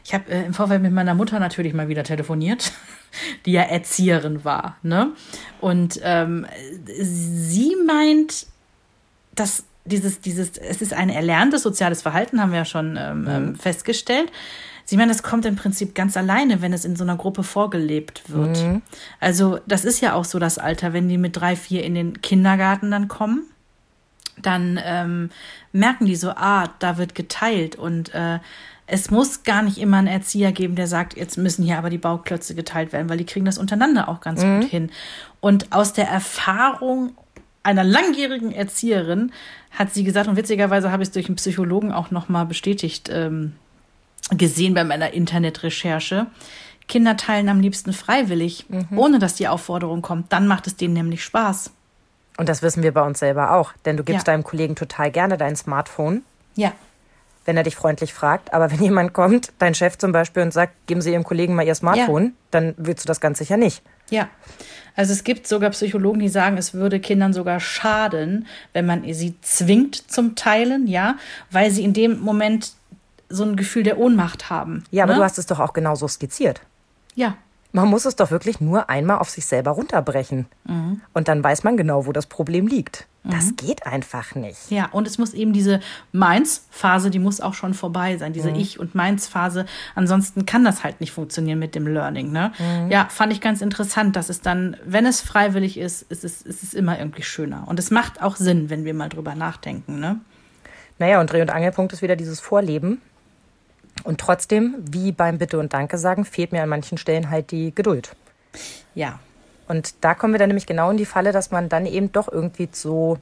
Ich habe äh, im Vorfeld mit meiner Mutter natürlich mal wieder telefoniert, die ja Erzieherin war. Ne? Und ähm, sie meint, dass dieses, dieses, es ist ein erlerntes soziales Verhalten, haben wir ja schon ähm, mhm. Ähm, Sie meinen, das kommt im Prinzip ganz alleine, wenn es in so einer Gruppe vorgelebt wird. Mhm. Also das ist ja auch so das Alter, wenn die mit drei, vier in den Kindergarten dann kommen, dann ähm, merken die so, ah, da wird geteilt und äh, es muss gar nicht immer einen Erzieher geben, der sagt, jetzt müssen hier aber die Bauklötze geteilt werden, weil die kriegen das untereinander auch ganz mhm. gut hin. Und aus der Erfahrung einer langjährigen Erzieherin hat sie gesagt, und witzigerweise habe ich es durch einen Psychologen auch nochmal bestätigt ähm, gesehen bei meiner Internetrecherche. Kinder teilen am liebsten freiwillig, mhm. ohne dass die Aufforderung kommt. Dann macht es denen nämlich Spaß. Und das wissen wir bei uns selber auch, denn du gibst ja. deinem Kollegen total gerne dein Smartphone. Ja. Wenn er dich freundlich fragt. Aber wenn jemand kommt, dein Chef zum Beispiel, und sagt, geben Sie Ihrem Kollegen mal Ihr Smartphone, ja. dann willst du das ganz sicher nicht. Ja. Also es gibt sogar Psychologen, die sagen, es würde Kindern sogar schaden, wenn man sie zwingt zum Teilen, ja, weil sie in dem Moment so ein Gefühl der Ohnmacht haben. Ja, aber ne? du hast es doch auch genauso skizziert. Ja. Man muss es doch wirklich nur einmal auf sich selber runterbrechen. Mhm. Und dann weiß man genau, wo das Problem liegt. Mhm. Das geht einfach nicht. Ja, und es muss eben diese Meins-Phase, die muss auch schon vorbei sein, diese mhm. Ich- und Meins-Phase. Ansonsten kann das halt nicht funktionieren mit dem Learning. Ne? Mhm. Ja, fand ich ganz interessant, dass es dann, wenn es freiwillig ist, ist es, ist es immer irgendwie schöner. Und es macht auch Sinn, wenn wir mal drüber nachdenken. Ne? Naja, und Dreh- und Angelpunkt ist wieder dieses Vorleben. Und trotzdem, wie beim Bitte und Danke sagen, fehlt mir an manchen Stellen halt die Geduld. Ja. Und da kommen wir dann nämlich genau in die Falle, dass man dann eben doch irgendwie so,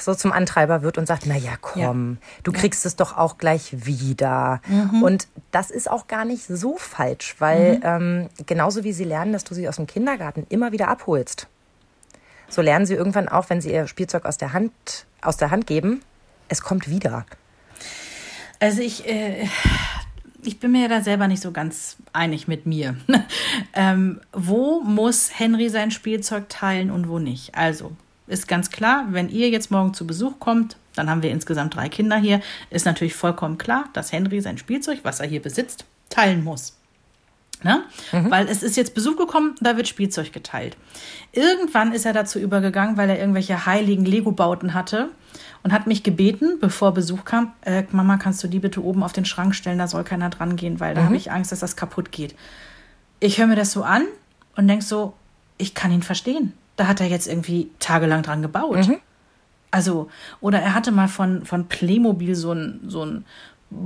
so zum Antreiber wird und sagt, na ja, komm, ja. du kriegst ja. es doch auch gleich wieder. Mhm. Und das ist auch gar nicht so falsch, weil mhm. ähm, genauso wie sie lernen, dass du sie aus dem Kindergarten immer wieder abholst, so lernen sie irgendwann auch, wenn sie ihr Spielzeug aus der Hand, aus der Hand geben, es kommt wieder. Also ich, äh, ich bin mir da selber nicht so ganz einig mit mir. ähm, wo muss Henry sein Spielzeug teilen und wo nicht? Also ist ganz klar, wenn ihr jetzt morgen zu Besuch kommt, dann haben wir insgesamt drei Kinder hier, ist natürlich vollkommen klar, dass Henry sein Spielzeug, was er hier besitzt, teilen muss. Ne? Mhm. Weil es ist jetzt Besuch gekommen, da wird Spielzeug geteilt. Irgendwann ist er dazu übergegangen, weil er irgendwelche heiligen Lego-Bauten hatte und hat mich gebeten, bevor Besuch kam, äh, Mama, kannst du die bitte oben auf den Schrank stellen, da soll keiner dran gehen, weil da mhm. habe ich Angst, dass das kaputt geht. Ich höre mir das so an und denke so, ich kann ihn verstehen. Da hat er jetzt irgendwie tagelang dran gebaut. Mhm. Also, oder er hatte mal von, von Playmobil so ein, so ein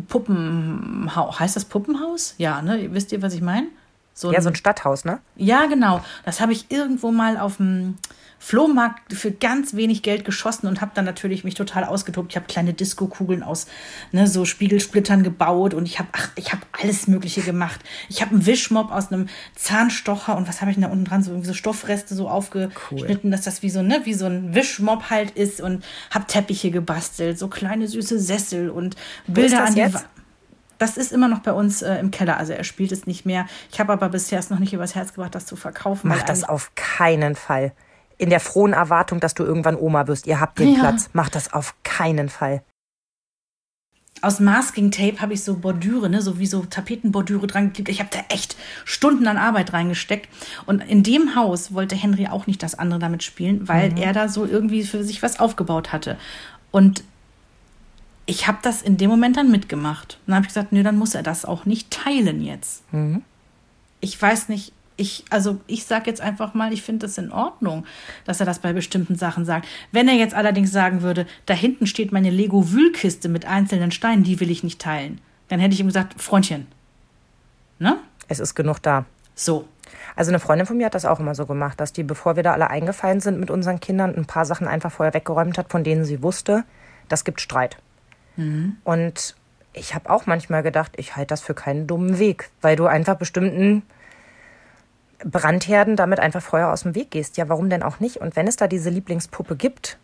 Puppenhaus. Heißt das Puppenhaus? Ja, ne? Wisst ihr, was ich meine? So ja, so ein Stadthaus, ne? Ja, genau. Das habe ich irgendwo mal auf dem Flohmarkt für ganz wenig Geld geschossen und habe dann natürlich mich total ausgetobt. Ich habe kleine Disco-Kugeln aus ne, so Spiegelsplittern gebaut und ich habe ich habe alles Mögliche gemacht. Ich habe einen Wischmob aus einem Zahnstocher und was habe ich denn da unten dran so irgendwie so Stoffreste so aufgeschnitten, cool. dass das wie so ne wie so ein Wischmob halt ist und habe Teppiche gebastelt, so kleine süße Sessel und Bilder an die Wand. Das ist immer noch bei uns äh, im Keller. Also er spielt es nicht mehr. Ich habe aber bisher es noch nicht übers Herz gebracht, das zu verkaufen. Mach das auf keinen Fall in der frohen Erwartung, dass du irgendwann Oma wirst. Ihr habt den Ja. Platz. Macht das auf keinen Fall. Aus Masking Tape habe ich so Bordüre, ne, so wie so Tapetenbordüre dran geklebt. Ich habe da echt Stunden an Arbeit reingesteckt. Und in dem Haus wollte Henry auch nicht das andere damit spielen, weil er da so irgendwie für sich was aufgebaut hatte. Und ich habe das in dem Moment dann mitgemacht. Und dann habe ich gesagt, nö, dann muss er das auch nicht teilen jetzt. Ich weiß nicht, ich, also ich sage jetzt einfach mal, ich finde das in Ordnung, dass er das bei bestimmten Sachen sagt. Wenn er jetzt allerdings sagen würde, da hinten steht meine Lego-Wühlkiste mit einzelnen Steinen, die will ich nicht teilen, dann hätte ich ihm gesagt, Freundchen. Ne? Es ist genug da. So. Also eine Freundin von mir hat das auch immer so gemacht, dass die, bevor wir da alle eingefallen sind mit unseren Kindern, ein paar Sachen einfach vorher weggeräumt hat, von denen sie wusste, das gibt Streit. Und ich habe auch manchmal gedacht, ich halte das für keinen dummen Weg, weil du einfach bestimmten Brandherden damit einfach vorher aus dem Weg gehst. Ja, warum denn auch nicht? Und wenn es da diese Lieblingspuppe gibt,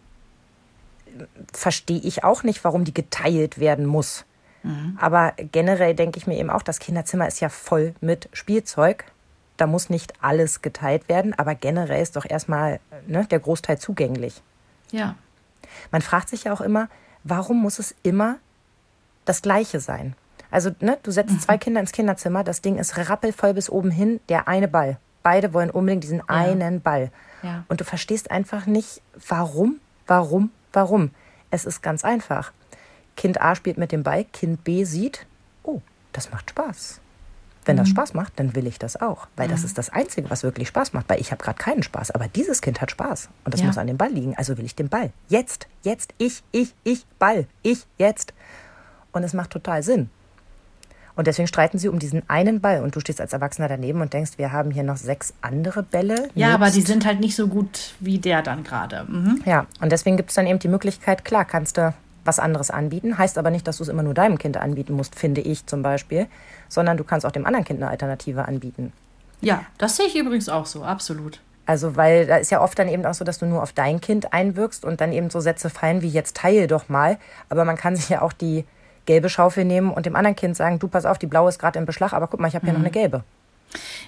verstehe ich auch nicht, warum die geteilt werden muss. Aber generell denke ich mir eben auch, das Kinderzimmer ist ja voll mit Spielzeug. Da muss nicht alles geteilt werden, aber generell ist doch erstmal ne, der Großteil zugänglich. Ja. Man fragt sich ja auch immer, warum muss es immer das Gleiche sein? Also, ne, du setzt zwei Kinder ins Kinderzimmer, das Ding ist rappelvoll bis oben hin, der eine Ball. Beide wollen unbedingt diesen einen Ball. Ja. Und du verstehst einfach nicht, warum, warum, warum. Es ist ganz einfach. Kind A spielt mit dem Ball, Kind B sieht, oh, das macht Spaß. Wenn das Spaß macht, dann will ich das auch. Weil das ist das Einzige, was wirklich Spaß macht. Weil ich habe gerade keinen Spaß. Aber dieses Kind hat Spaß. Und das Ja. muss an dem Ball liegen. Also will ich den Ball. Jetzt, jetzt, ich, ich, ich, Ball. Ich, jetzt. Und es macht total Sinn. Und deswegen streiten sie um diesen einen Ball. Und du stehst als Erwachsener daneben und denkst, wir haben hier noch sechs andere Bälle. Ja, aber nebst- die sind halt nicht so gut wie der dann gerade. Mhm. ja, und deswegen gibt es dann eben die Möglichkeit, klar, kannst du was anderes anbieten. Heißt aber nicht, dass du es immer nur deinem Kind anbieten musst, finde ich zum Beispiel. Sondern du kannst auch dem anderen Kind eine Alternative anbieten. Ja, das sehe ich übrigens auch so, absolut. Also, weil da ist ja oft dann eben auch so, dass du nur auf dein Kind einwirkst und dann eben so Sätze fallen wie jetzt teile doch mal. Aber man kann sich ja auch die gelbe Schaufel nehmen und dem anderen Kind sagen, du pass auf, die blaue ist gerade im Beschlag, aber guck mal, ich habe hier noch eine gelbe.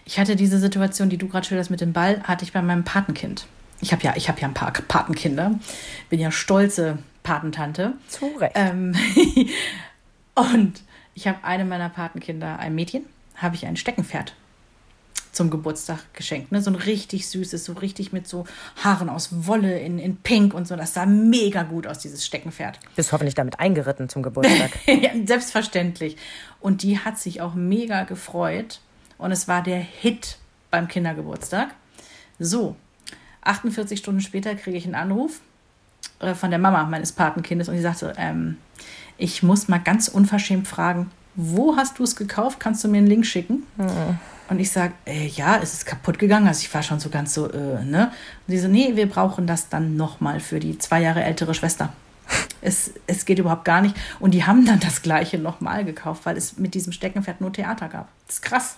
Ich hatte diese Situation, die du gerade schilderst mit dem Ball, hatte ich bei meinem Patenkind. Ich habe ja, ich habe ja ein paar Patenkinder. Bin ja stolze Patentante. Zu Recht. Ähm, und ich habe einem meiner Patenkinder, ein Mädchen, habe ich ein Steckenpferd zum Geburtstag geschenkt. Ne? So ein richtig süßes, so richtig mit so Haaren aus Wolle in, in Pink und so. Das sah mega gut aus, dieses Steckenpferd. Bist hoffentlich damit eingeritten zum Geburtstag. ja, selbstverständlich. Und die hat sich auch mega gefreut. Und es war der Hit beim Kindergeburtstag. So, 48 Stunden später kriege ich einen Anruf äh, von der Mama meines Patenkindes und die sagte, ähm, ich muss mal ganz unverschämt fragen, wo hast du es gekauft? Kannst du mir einen Link schicken? Und ich sage, äh, ja, es ist kaputt gegangen. Also ich war schon so ganz so, äh, ne? Und sie so, nee, wir brauchen das dann nochmal für die zwei Jahre ältere Schwester. Es, es geht überhaupt gar nicht. Und die haben dann das gleiche nochmal gekauft, weil es mit diesem Steckenpferd nur Theater gab. Das ist krass.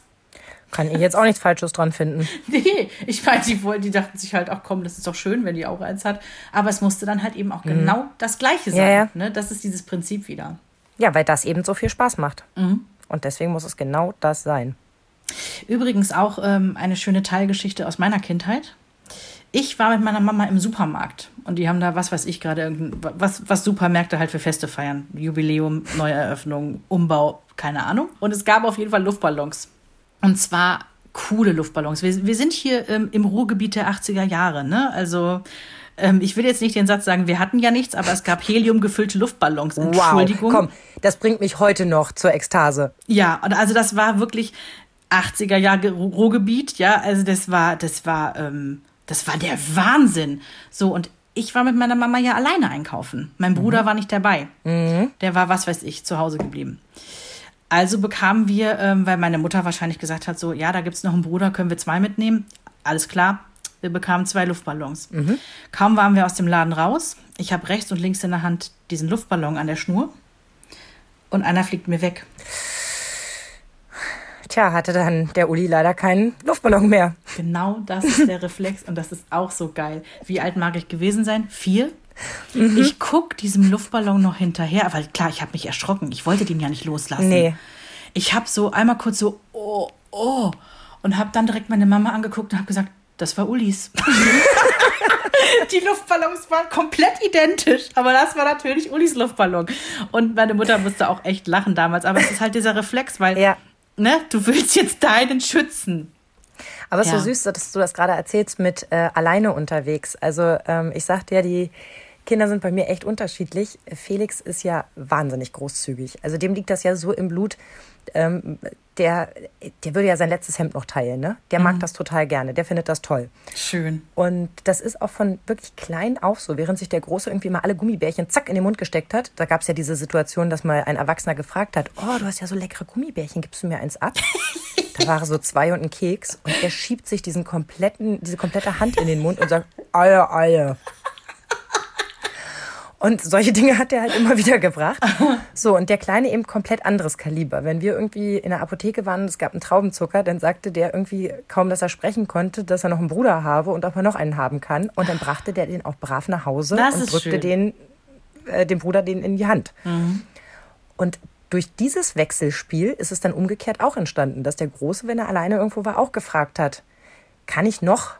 Kann ich jetzt auch nichts Falsches dran finden. Nee, ich meine, die, die dachten sich halt auch, komm, das ist doch schön, wenn die auch eins hat. Aber es musste dann halt eben auch genau das Gleiche sein. Mhm. Ja, ja. Ne? Das ist dieses Prinzip wieder. Ja, weil das eben so viel Spaß macht. Mhm. Und deswegen muss es genau das sein. Übrigens auch ähm, eine schöne Teilgeschichte aus meiner Kindheit. Ich war mit meiner Mama im Supermarkt und die haben da, was weiß ich gerade, was, was Supermärkte halt für Feste feiern. Jubiläum, Neueröffnung, Umbau, keine Ahnung. Und es gab auf jeden Fall Luftballons. Und zwar coole Luftballons. Wir, wir sind hier ähm, im Ruhrgebiet der 80er Jahre, ne? Also ähm, ich will jetzt nicht den Satz sagen, wir hatten ja nichts, aber es gab heliumgefüllte Luftballons. Entschuldigung. Wow, komm, das bringt mich heute noch zur Ekstase. Ja, also das war wirklich 80er Jahre Ru- Ruhrgebiet, ja, also das war, das war, ähm, das war der Wahnsinn. So, und ich war mit meiner Mama ja alleine einkaufen. Mein Bruder war nicht dabei. Der war, was weiß ich, zu Hause geblieben. Also bekamen wir, ähm, weil meine Mutter wahrscheinlich gesagt hat, so, ja, da gibt's noch einen Bruder, können wir zwei mitnehmen. Alles klar. Wir bekamen zwei Luftballons. Kaum waren wir aus dem Laden raus. Ich habe rechts und links in der Hand diesen Luftballon an der Schnur. Und einer fliegt mir weg. Tja, hatte dann der Uli leider keinen Luftballon mehr. Genau das ist der Reflex und das ist auch so geil. Wie alt mag ich gewesen sein? Vier? Ich guck diesem Luftballon noch hinterher, weil klar, ich habe mich erschrocken. Ich wollte den ja nicht loslassen. Nee. Ich habe so einmal kurz so, oh, oh, und habe dann direkt meine Mama angeguckt und habe gesagt, das war Ulis. Die Luftballons waren komplett identisch, aber das war natürlich Ulis Luftballon. Und meine Mutter musste auch echt lachen damals, aber es ist halt dieser Reflex, weil Ja. Ne, du willst jetzt deinen schützen. Aber es ist Ja. so süß, dass du das gerade erzählst mit äh, alleine unterwegs. Also ähm, ich sagte ja, die Kinder sind bei mir echt unterschiedlich. Felix ist ja wahnsinnig großzügig. Also dem liegt das ja so im Blut. Ähm, der, der würde ja sein letztes Hemd noch teilen, ne? Der mag das total gerne. Der findet das toll. Schön. Und das ist auch von wirklich klein auf so, während sich der Große irgendwie mal alle Gummibärchen zack in den Mund gesteckt hat. Da gab es ja diese Situation, dass mal ein Erwachsener gefragt hat, oh, du hast ja so leckere Gummibärchen, gibst du mir eins ab? da waren so zwei und ein Keks und er schiebt sich diesen kompletten, diese komplette Hand in den Mund und sagt, Eier, Eier. Und solche Dinge hat er halt immer wieder gebracht. So, und der Kleine eben komplett anderes Kaliber. Wenn wir irgendwie in der Apotheke waren und es gab einen Traubenzucker, dann sagte der irgendwie kaum, dass er sprechen konnte, dass er noch einen Bruder habe und ob er noch einen haben kann. Und dann brachte der den auch brav nach Hause Das und drückte schön. den, äh, dem Bruder den in die Hand. Und durch dieses Wechselspiel ist es dann umgekehrt auch entstanden, dass der Große, wenn er alleine irgendwo war, auch gefragt hat, kann ich noch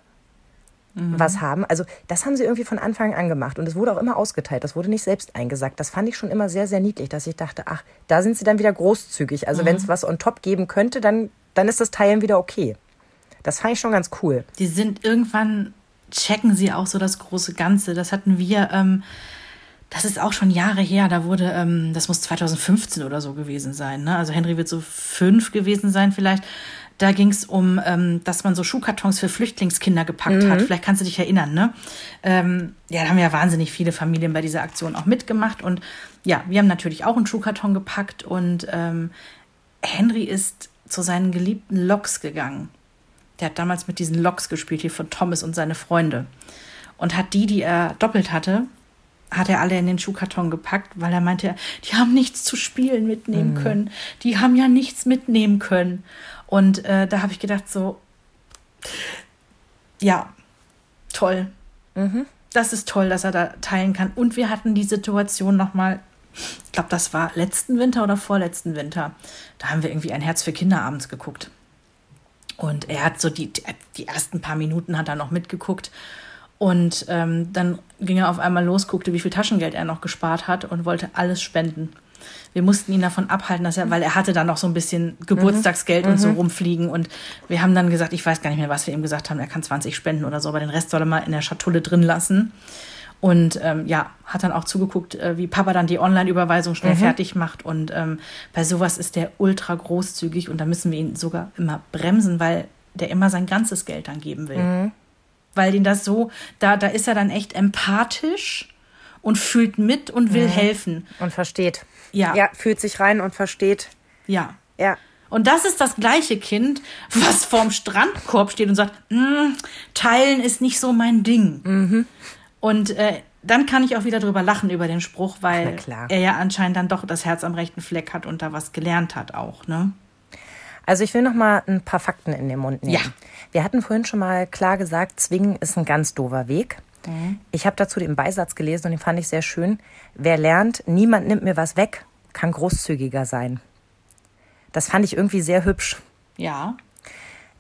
was haben. Also das haben sie irgendwie von Anfang an gemacht und es wurde auch immer ausgeteilt. Das wurde nicht selbst eingesagt. Das fand ich schon immer sehr, sehr niedlich, dass ich dachte, ach, da sind sie dann wieder großzügig. Also wenn es was on top geben könnte, dann, dann ist das Teilen wieder okay. Das fand ich schon ganz cool. Die sind irgendwann, checken sie auch so das große Ganze. Das hatten wir, ähm, das ist auch schon Jahre her, da wurde, ähm, das muss 2015 oder so gewesen sein. Ne? Also Henry wird so fünf gewesen sein vielleicht. Da ging es um, ähm, dass man so Schuhkartons für Flüchtlingskinder gepackt hat. Vielleicht kannst du dich erinnern, ne? Ähm, ja, da haben ja wahnsinnig viele Familien bei dieser Aktion auch mitgemacht. Und ja, wir haben natürlich auch einen Schuhkarton gepackt und ähm, Henry ist zu seinen geliebten Loks gegangen. Der hat damals mit diesen Loks gespielt, hier von Thomas und seine Freunde. Und hat die, die er doppelt hatte, hat er alle in den Schuhkarton gepackt, weil er meinte, die haben nichts zu spielen mitnehmen können. Die haben ja nichts mitnehmen können. Und äh, da habe ich gedacht, so, ja, toll. Das ist toll, dass er da teilen kann. Und wir hatten die Situation nochmal, ich glaube, das war letzten Winter oder vorletzten Winter. Da haben wir irgendwie ein Herz für Kinder abends geguckt. Und er hat so die, die ersten paar Minuten hat er noch mitgeguckt. Und ähm, dann ging er auf einmal los, guckte, wie viel Taschengeld er noch gespart hat und wollte alles spenden. Wir mussten ihn davon abhalten, dass er, weil er hatte dann noch so ein bisschen Geburtstagsgeld und so rumfliegen. Und wir haben dann gesagt, ich weiß gar nicht mehr, was wir ihm gesagt haben, er kann 20 spenden oder so, aber den Rest soll er mal in der Schatulle drin lassen. Und ähm, ja, hat dann auch zugeguckt, äh, wie Papa dann die Online-Überweisung schnell fertig macht. Und ähm, bei sowas ist der ultra großzügig und da müssen wir ihn sogar immer bremsen, weil der immer sein ganzes Geld dann geben will. Weil ihn das so, da, da ist er dann echt empathisch und fühlt mit und will helfen. Und versteht. Ja. Ja, fühlt sich rein und versteht. Ja. Ja. Und das ist das gleiche Kind, was vorm Strandkorb steht und sagt, "Mm, teilen ist nicht so mein Ding. Und äh, dann kann ich auch wieder drüber lachen über den Spruch, weil er ja anscheinend dann doch das Herz am rechten Fleck hat und da was gelernt hat auch, ne? Also ich will noch mal ein paar Fakten in den Mund nehmen. Ja. Wir hatten vorhin schon mal klar gesagt, Zwingen ist ein ganz doofer Weg. Mhm. Ich habe dazu den Beisatz gelesen und den fand ich sehr schön. Wer lernt, niemand nimmt mir was weg, kann großzügiger sein. Das fand ich irgendwie sehr hübsch. Ja.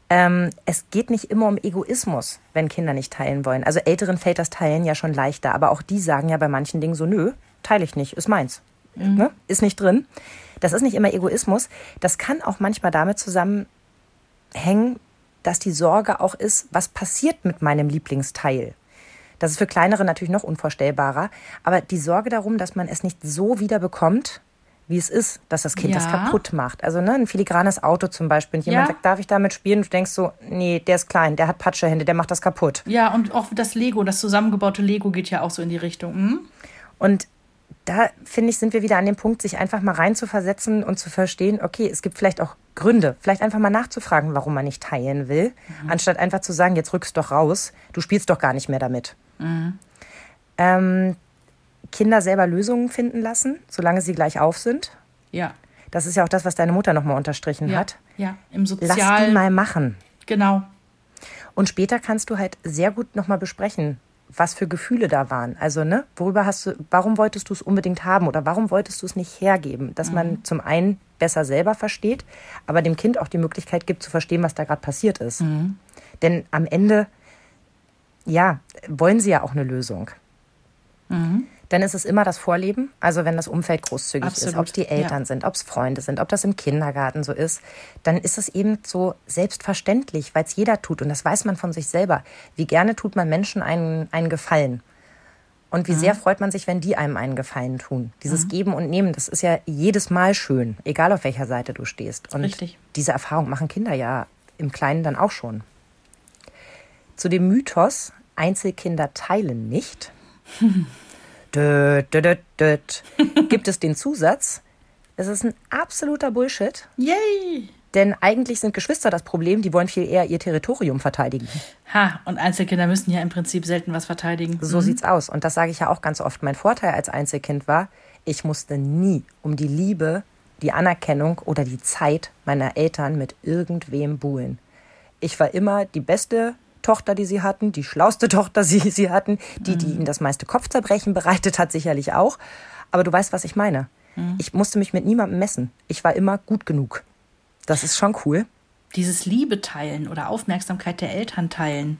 Ähm, es geht nicht immer um Egoismus, wenn Kinder nicht teilen wollen. Also älteren fällt das Teilen ja schon leichter, aber auch die sagen ja bei manchen Dingen so, nö, teile ich nicht, ist meins. Ne? Ist nicht drin. Das ist nicht immer Egoismus. Das kann auch manchmal damit zusammenhängen, dass die Sorge auch ist, was passiert mit meinem Lieblingsteil. Das ist für kleinere natürlich noch unvorstellbarer, aber die Sorge darum, dass man es nicht so wieder bekommt, wie es ist, dass das Kind das Ja. kaputt macht. Also ne, ein filigranes Auto zum Beispiel. Und jemand Ja. sagt, darf ich damit spielen? Und du denkst so, nee, der ist klein, der hat Patschehände, der macht das kaputt. Ja, und auch das Lego, das zusammengebaute Lego geht ja auch so in die Richtung. Hm? Und da finde ich, sind wir wieder an dem Punkt, sich einfach mal reinzuversetzen und zu verstehen, okay, es gibt vielleicht auch Gründe, vielleicht einfach mal nachzufragen, warum man nicht teilen will, anstatt einfach zu sagen, jetzt rückst doch raus, du spielst doch gar nicht mehr damit. Ähm, Kinder selber Lösungen finden lassen, solange sie gleich auf sind. Ja. Das ist ja auch das, was deine Mutter nochmal unterstrichen Ja. hat. Ja. Im Lass Sozial. die mal machen. Genau. Und später kannst du halt sehr gut nochmal besprechen, was für Gefühle da waren. Also, ne, worüber hast du, warum wolltest du es unbedingt haben oder warum wolltest du es nicht hergeben? Dass man zum einen besser selber versteht, aber dem Kind auch die Möglichkeit gibt zu verstehen, was da gerade passiert ist. Denn am Ende ja, wollen sie ja auch eine Lösung. Dann ist es immer das Vorleben, also wenn das Umfeld großzügig ist, Absolut, ob es die Eltern ja. sind, ob es Freunde sind, ob das im Kindergarten so ist, dann ist es eben so selbstverständlich, weil es jeder tut und das weiß man von sich selber. Wie gerne tut man Menschen einen, einen Gefallen. Und wie sehr freut man sich, wenn die einem einen Gefallen tun. Dieses Geben und Nehmen, das ist ja jedes Mal schön, egal auf welcher Seite du stehst. Und Richtig. diese Erfahrung machen Kinder ja im Kleinen dann auch schon. Zu dem Mythos, Einzelkinder teilen nicht, död, död, död, gibt es den Zusatz, es ist ein absoluter Bullshit, Yay! denn eigentlich sind Geschwister das Problem, die wollen viel eher ihr Territorium verteidigen. Ha, und Einzelkinder müssen ja im Prinzip selten was verteidigen. So sieht's aus. Und das sage ich ja auch ganz oft. Mein Vorteil als Einzelkind war, ich musste nie um die Liebe, die Anerkennung oder die Zeit meiner Eltern mit irgendwem buhlen. Ich war immer die beste Tochter, die sie hatten, die schlauste Tochter, die sie hatten, die, die ihnen das meiste Kopfzerbrechen bereitet hat, sicherlich auch. Aber du weißt, was ich meine. Ich musste mich mit niemandem messen. Ich war immer gut genug. Das ist schon cool. Dieses Liebe teilen oder Aufmerksamkeit der Eltern teilen,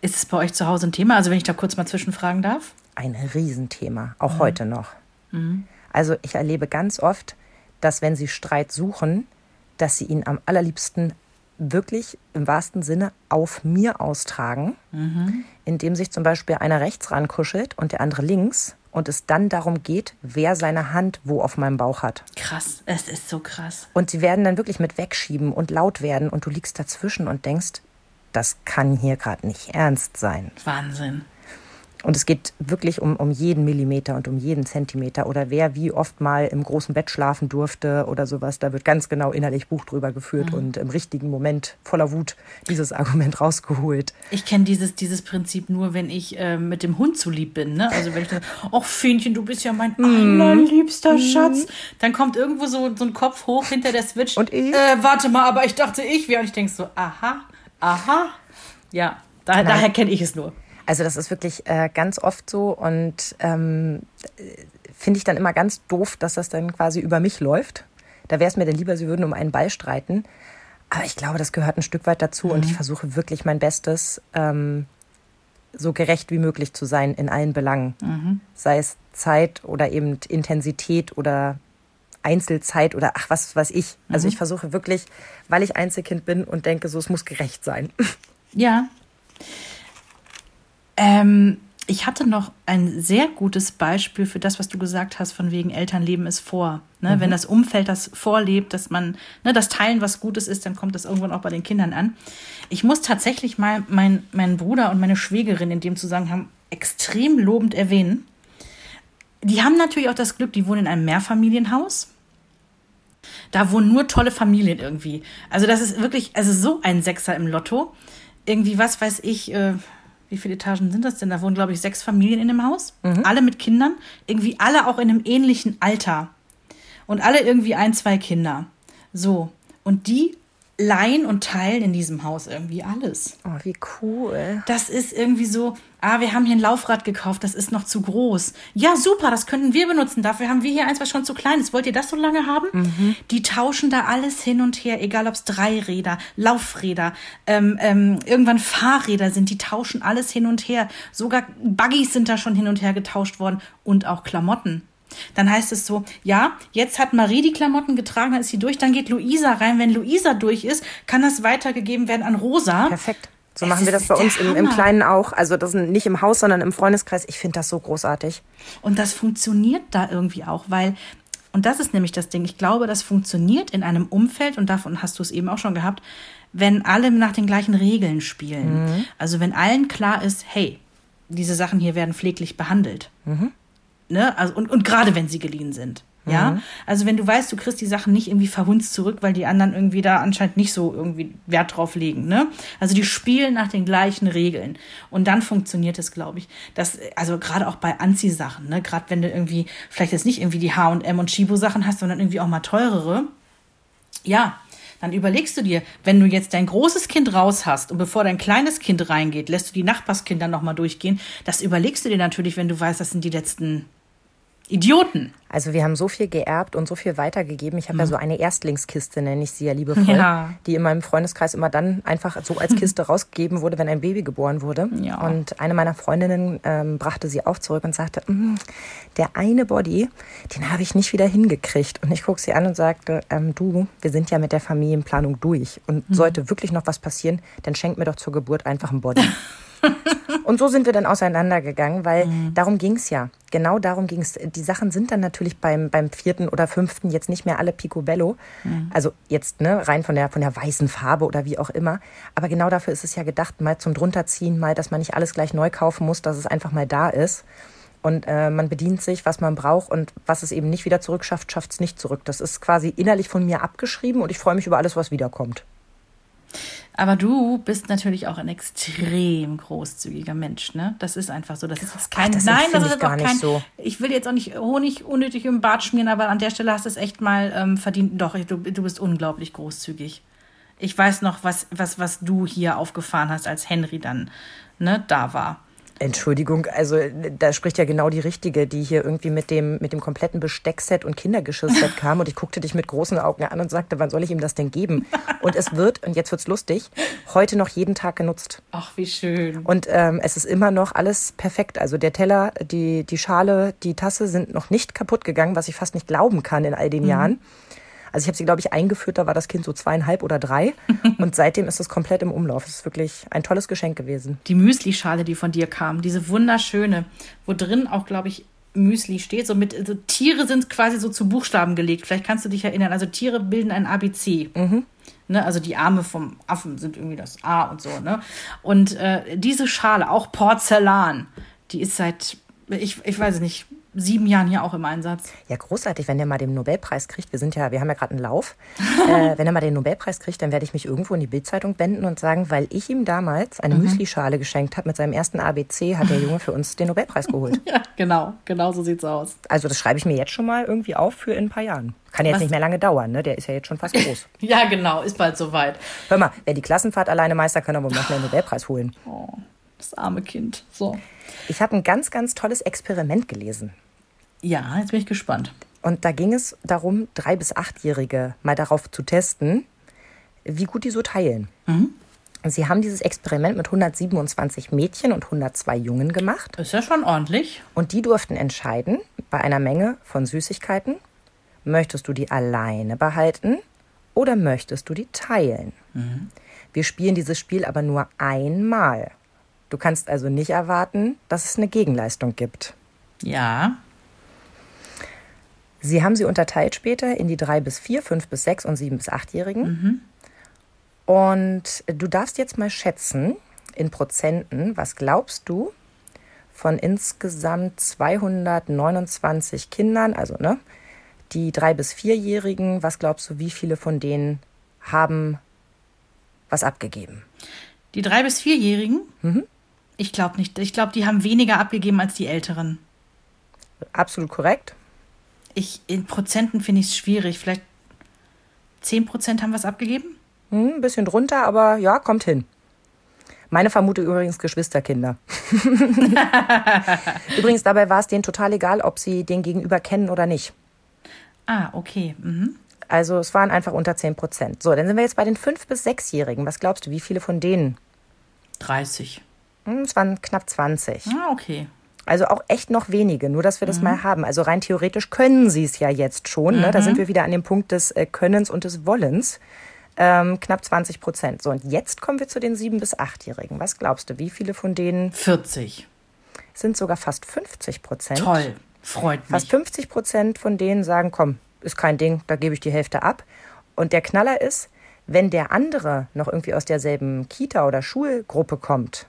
ist es bei euch zu Hause ein Thema? Also wenn ich da kurz mal zwischenfragen darf? ein Riesenthema, auch heute noch. Also ich erlebe ganz oft, dass wenn sie Streit suchen, dass sie ihn am allerliebsten wirklich im wahrsten Sinne auf mir austragen, indem sich zum Beispiel einer rechts rankuschelt und der andere links und es dann darum geht, wer seine Hand wo auf meinem Bauch hat. Krass, es ist so krass. Und sie werden dann wirklich mit wegschieben und laut werden und du liegst dazwischen und denkst, das kann hier gerade nicht ernst sein. Wahnsinn. Und es geht wirklich um, um jeden Millimeter und um jeden Zentimeter oder wer wie oft mal im großen Bett schlafen durfte oder sowas. Da wird ganz genau innerlich Buch drüber geführt und im richtigen Moment voller Wut dieses Argument rausgeholt. Ich kenne dieses, dieses Prinzip nur, wenn ich äh, mit dem Hund zu lieb bin. Ne? Also wenn ich dann, ach Fähnchen, du bist ja mein Mhm. allerliebster Schatz. Dann kommt irgendwo so, so ein Kopf hoch hinter der Switch. Und ich? Äh, warte mal, aber ich dachte ich wäre. Und ich denke so, aha, aha. Ja, da, daher kenne ich es nur. Also das ist wirklich äh, ganz oft so und ähm, äh, finde ich dann immer ganz doof, dass das dann quasi über mich läuft. Da wäre es mir dann lieber, sie würden um einen Ball streiten. Aber ich glaube, das gehört ein Stück weit dazu und ich versuche wirklich mein Bestes, ähm, so gerecht wie möglich zu sein in allen Belangen. Sei es Zeit oder eben Intensität oder Einzelzeit oder ach, was weiß ich. Also ich versuche wirklich, weil ich Einzelkind bin und denke, so, es muss gerecht sein. Ja. Ähm, ich hatte noch ein sehr gutes Beispiel für das, was du gesagt hast, von wegen Eltern leben es vor. Ne? Wenn das Umfeld das vorlebt, dass man, ne, das Teilen was Gutes ist, dann kommt das irgendwann auch bei den Kindern an. Ich muss tatsächlich mal mein, meinen Bruder und meine Schwägerin in dem Zusammenhang extrem lobend erwähnen. Die haben natürlich auch das Glück, die wohnen in einem Mehrfamilienhaus. Da wohnen nur tolle Familien irgendwie. Also das ist wirklich, also so ein Sechser im Lotto. Irgendwie, was weiß ich, äh, wie viele Etagen sind das denn? Da wohnen, glaube ich, sechs Familien in dem Haus. Alle mit Kindern. Irgendwie alle auch in einem ähnlichen Alter. Und alle irgendwie ein, zwei Kinder. So. Und die leihen und teilen in diesem Haus irgendwie alles. Oh, wie cool. Das ist irgendwie so, ah, wir haben hier ein Laufrad gekauft, das ist noch zu groß. Ja, super, das könnten wir benutzen. Dafür haben wir hier eins, was schon zu klein ist. Wollt ihr das so lange haben? Die tauschen da alles hin und her, egal ob es Dreiräder, Laufräder, ähm, ähm, irgendwann Fahrräder sind, die tauschen alles hin und her. Sogar Buggies sind da schon hin und her getauscht worden und auch Klamotten. Dann heißt es so, ja, jetzt hat Marie die Klamotten getragen, dann ist sie durch, dann geht Luisa rein. Wenn Luisa durch ist, kann das weitergegeben werden an Rosa. Perfekt. So Es machen wir das bei uns im, im. Kleinen auch. Also das sind nicht im Haus, sondern im Freundeskreis. Ich finde das so großartig. Und das funktioniert da irgendwie auch, weil, und das ist nämlich das Ding, ich glaube, das funktioniert in einem Umfeld, und davon hast du es eben auch schon gehabt, wenn alle nach den gleichen Regeln spielen. Also wenn allen klar ist, hey, diese Sachen hier werden pfleglich behandelt. Ne? Also, und, und gerade wenn sie geliehen sind. Ja, also wenn du weißt, du kriegst die Sachen nicht irgendwie verhunzt zurück, weil die anderen irgendwie da anscheinend nicht so irgendwie Wert drauf legen, ne? Also die spielen nach den gleichen Regeln und dann funktioniert es, glaube ich. Das, also gerade auch bei Anziehsachen, ne? Gerade wenn du irgendwie vielleicht jetzt nicht irgendwie die H&M und Chibo Sachen hast, sondern irgendwie auch mal teurere, ja, dann überlegst du dir, wenn du jetzt dein großes Kind raus hast und bevor dein kleines Kind reingeht, lässt du die Nachbarskinder nochmal durchgehen. Das überlegst du dir natürlich, wenn du weißt, das sind die letzten Idioten. Also wir haben so viel geerbt und so viel weitergegeben. Ich habe ja so eine Erstlingskiste, nenne ich sie ja liebevoll, Ja. die in meinem Freundeskreis immer dann einfach so als Kiste rausgegeben wurde, wenn ein Baby geboren wurde. Ja. Und eine meiner Freundinnen ähm, brachte sie auch zurück und sagte, "Mm, der eine Body, den habe ich nicht wieder hingekriegt. Und ich gucke sie an und sagte, ähm, du, wir sind ja mit der Familienplanung durch. Und sollte wirklich noch was passieren, dann schenk mir doch zur Geburt einfach einen Body. Und so sind wir dann auseinandergegangen, weil darum ging's ja. Genau darum ging's. Die Sachen sind dann natürlich beim, beim vierten oder fünften jetzt nicht mehr alle picobello. Also jetzt ne, rein von der, von der weißen Farbe oder wie auch immer. Aber genau dafür ist es ja gedacht, mal zum drunterziehen, mal, dass man nicht alles gleich neu kaufen muss, dass es einfach mal da ist. Und äh, man bedient sich, was man braucht und was es eben nicht wieder zurückschafft, schafft es nicht zurück. Das ist quasi innerlich von mir abgeschrieben und ich freue mich über alles, was wiederkommt. Aber du bist natürlich auch ein extrem großzügiger Mensch, ne? Das ist einfach so. Das ist jetzt kein. Ach, das nein, das ist gar auch nicht kein. so. Ich will jetzt auch nicht Honig unnötig im Bart schmieren, aber an der Stelle hast du es echt mal ähm, verdient. Doch, du, du bist unglaublich großzügig. Ich weiß noch, was, was, was du hier aufgefahren hast, als Henry dann ne, da war. Entschuldigung, also da spricht ja genau die Richtige, die hier irgendwie mit dem, mit dem kompletten Besteckset und Kindergeschirrset kam und ich guckte dich mit großen Augen an und sagte, wann soll ich ihm das denn geben? Und es wird, und jetzt wird's lustig, heute noch jeden Tag genutzt. Ach, wie schön. Und ähm, es ist immer noch alles perfekt. Also der Teller, die, die Schale, die Tasse sind noch nicht kaputt gegangen, was ich fast nicht glauben kann in all den Jahren. Also ich habe sie, glaube ich, eingeführt, da war das Kind so zweieinhalb oder drei. Und seitdem ist es komplett im Umlauf. Es ist wirklich ein tolles Geschenk gewesen. Die Müsli-Schale, die von dir kam, diese wunderschöne, wo drin auch, glaube ich, Müsli steht. So mit, also Tiere sind quasi so zu Buchstaben gelegt. Vielleicht kannst du dich erinnern. Also Tiere bilden ein ABC. Ne, also die Arme vom Affen sind irgendwie das A und so. Ne? Und äh, diese Schale, auch Porzellan, die ist seit, ich, ich weiß es nicht, sieben Jahren hier auch im Einsatz. Ja, großartig, wenn der mal den Nobelpreis kriegt. Wir sind ja, wir haben ja gerade einen Lauf. äh, wenn er mal den Nobelpreis kriegt, dann werde ich mich irgendwo in die Bildzeitung wenden und sagen, weil ich ihm damals eine Müslischale geschenkt habe mit seinem ersten ABC, hat der Junge für uns den Nobelpreis geholt. Ja, genau, genau so sieht's aus. Also das schreibe ich mir jetzt schon mal irgendwie auf für in ein paar Jahren. Kann jetzt Was- nicht mehr lange dauern, ne? Der ist ja jetzt schon fast groß. Ja, genau, ist bald soweit. Hör mal, wer die Klassenfahrt alleine meistert, kann aber noch einen Nobelpreis holen. Das arme Kind. So. Ich habe ein ganz, ganz tolles Experiment gelesen. Ja, jetzt bin ich gespannt. Und da ging es darum, drei- bis achtjährige mal darauf zu testen, wie gut die so teilen. Und Sie haben dieses Experiment mit 127 Mädchen und 102 Jungen gemacht. Ist ja schon ordentlich. Und die durften entscheiden, bei einer Menge von Süßigkeiten, möchtest du die alleine behalten oder möchtest du die teilen? Wir spielen dieses Spiel aber nur einmal. Du kannst also nicht erwarten, dass es eine Gegenleistung gibt. Ja. Sie haben sie unterteilt später in die drei bis vier, fünf bis sechs und sieben bis achtjährigen. Und du darfst jetzt mal schätzen in Prozenten, was glaubst du von insgesamt 229 Kindern, also ne, die drei bis vierjährigen, was glaubst du, wie viele von denen haben was abgegeben? Die drei- bis vierjährigen? Ich glaube nicht. Ich glaube, die haben weniger abgegeben als die Älteren. Absolut korrekt. Ich, in Prozenten finde ich es schwierig. Vielleicht 10 Prozent haben was abgegeben? Hm, ein bisschen drunter, aber ja, kommt hin. Meine Vermutung übrigens Geschwisterkinder. übrigens, dabei war es denen total egal, ob sie den Gegenüber kennen oder nicht. Ah, okay. Mhm. Also es waren einfach unter 10 Prozent. So, dann sind wir jetzt bei den 5- bis 6-Jährigen. Was glaubst du, wie viele von denen? 30. Hm, es waren knapp 20. Ah, okay. Also auch echt noch wenige, nur dass wir das mal haben. Also rein theoretisch können sie es ja jetzt schon. Ne? Da sind wir wieder an dem Punkt des äh, Könnens und des Wollens. Ähm, knapp 20 Prozent. So, und jetzt kommen wir zu den 7- bis 8-Jährigen. Was glaubst du, wie viele von denen 40. sind sogar fast 50 Prozent? Toll. Freut mich. Fast 50 Prozent von denen sagen, komm, ist kein Ding, da gebe ich die Hälfte ab. Und der Knaller ist, wenn der andere noch irgendwie aus derselben Kita- oder Schulgruppe kommt,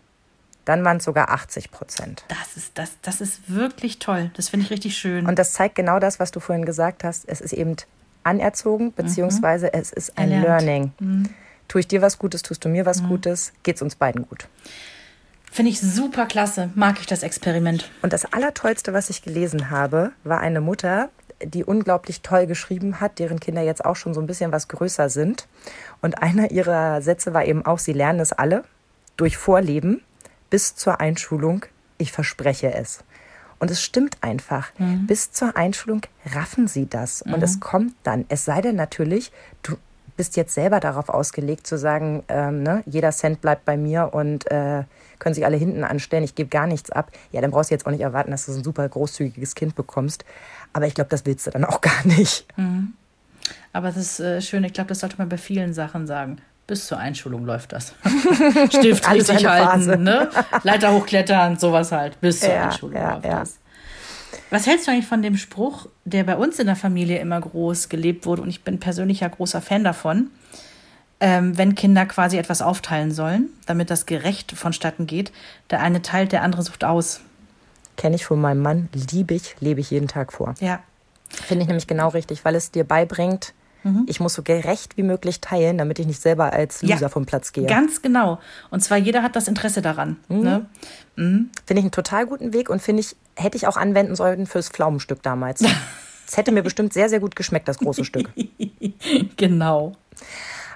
dann waren es sogar 80 Prozent. Das ist, das, das ist wirklich toll. Das finde ich richtig schön. Und das zeigt genau das, was du vorhin gesagt hast. Es ist eben anerzogen, beziehungsweise es ist ein Erlernt. Learning. Tue ich dir was Gutes, tust du mir was Gutes, geht's uns beiden gut. Finde ich super klasse. Mag ich das Experiment. Und das Allertollste, was ich gelesen habe, war eine Mutter, die unglaublich toll geschrieben hat, deren Kinder jetzt auch schon so ein bisschen was größer sind. Und einer ihrer Sätze war eben auch, sie lernen es alle durch Vorleben bis zur Einschulung. Ich verspreche es. Und es stimmt einfach. Mhm. Bis zur Einschulung raffen sie das. Und es kommt dann. Es sei denn natürlich, du bist jetzt selber darauf ausgelegt zu sagen, ähm, ne, jeder Cent bleibt bei mir und äh, können sich alle hinten anstellen, ich gebe gar nichts ab. Ja, dann brauchst du jetzt auch nicht erwarten, dass du so ein super großzügiges Kind bekommst. Aber ich glaube, das willst du dann auch gar nicht. Aber das ist äh, schön, ich glaube, das sollte man bei vielen Sachen sagen. Bis zur Einschulung läuft das. Stift Alles richtig halten, ne? Leiter hochklettern, sowas halt. Bis zur Ja, Einschulung ja, läuft ja. das. Was hältst du eigentlich von dem Spruch, der bei uns in der Familie immer groß gelebt wurde? Und ich bin persönlich ja großer Fan davon. Ähm, wenn Kinder quasi etwas aufteilen sollen, damit das gerecht vonstatten geht, der eine teilt, der andere sucht aus. Kenne ich von meinem Mann, liebe ich, lebe ich jeden Tag vor. Ja, Finde ich nämlich genau richtig, weil es dir beibringt, Mhm. ich muss so gerecht wie möglich teilen, damit ich nicht selber als Loser Ja, vom Platz gehe. ganz genau. Und zwar jeder hat das Interesse daran. Mhm. Ne? Finde ich einen total guten Weg und finde ich, hätte ich auch anwenden sollen fürs Pflaumenstück damals. Es hätte mir bestimmt sehr, sehr gut geschmeckt, das große Stück. Genau.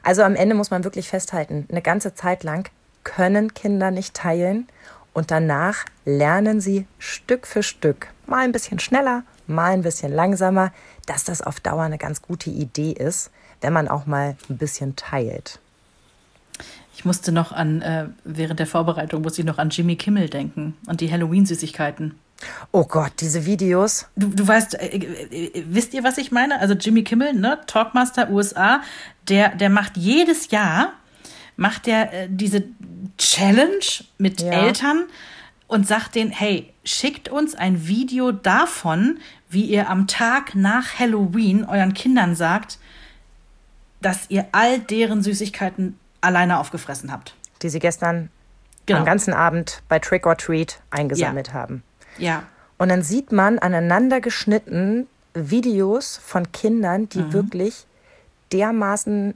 Also am Ende muss man wirklich festhalten, eine ganze Zeit lang können Kinder nicht teilen und danach lernen sie Stück für Stück, mal ein bisschen schneller, mal ein bisschen langsamer, dass das auf Dauer eine ganz gute Idee ist, wenn man auch mal ein bisschen teilt. Ich musste noch an, äh, während der Vorbereitung musste ich noch an Jimmy Kimmel denken und die Halloween-Süßigkeiten. Oh Gott, diese Videos. Du, du weißt, äh, äh, wisst ihr, was ich meine? Also Jimmy Kimmel, ne, Talkmaster USA, der, der macht jedes Jahr, macht der äh, diese Challenge mit Ja. Eltern und sagt denen, hey, schickt uns ein Video davon, wie ihr am Tag nach Halloween euren Kindern sagt, dass ihr all deren Süßigkeiten alleine aufgefressen habt. die sie gestern Genau. am ganzen Abend bei Trick or Treat eingesammelt haben. Ja. Und dann sieht man aneinander geschnitten Videos von Kindern, die Mhm. wirklich dermaßen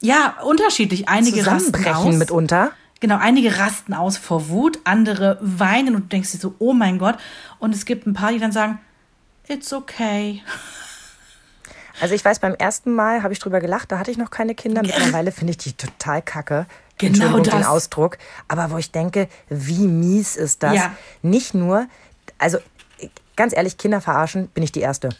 Ja, unterschiedlich. Einige rasten zusammenbrechen aus. mitunter. Genau, einige rasten aus vor Wut, andere weinen und du denkst dir so, oh mein Gott. Und es gibt ein paar, die dann sagen, it's okay. Also ich weiß, beim ersten Mal habe ich drüber gelacht, da hatte ich noch keine Kinder. Mittlerweile finde ich die total kacke. Genau das. den Ausdruck. Aber wo ich denke, wie mies ist das? Ja. Nicht nur, also ganz ehrlich, Kinder verarschen, bin ich die Erste.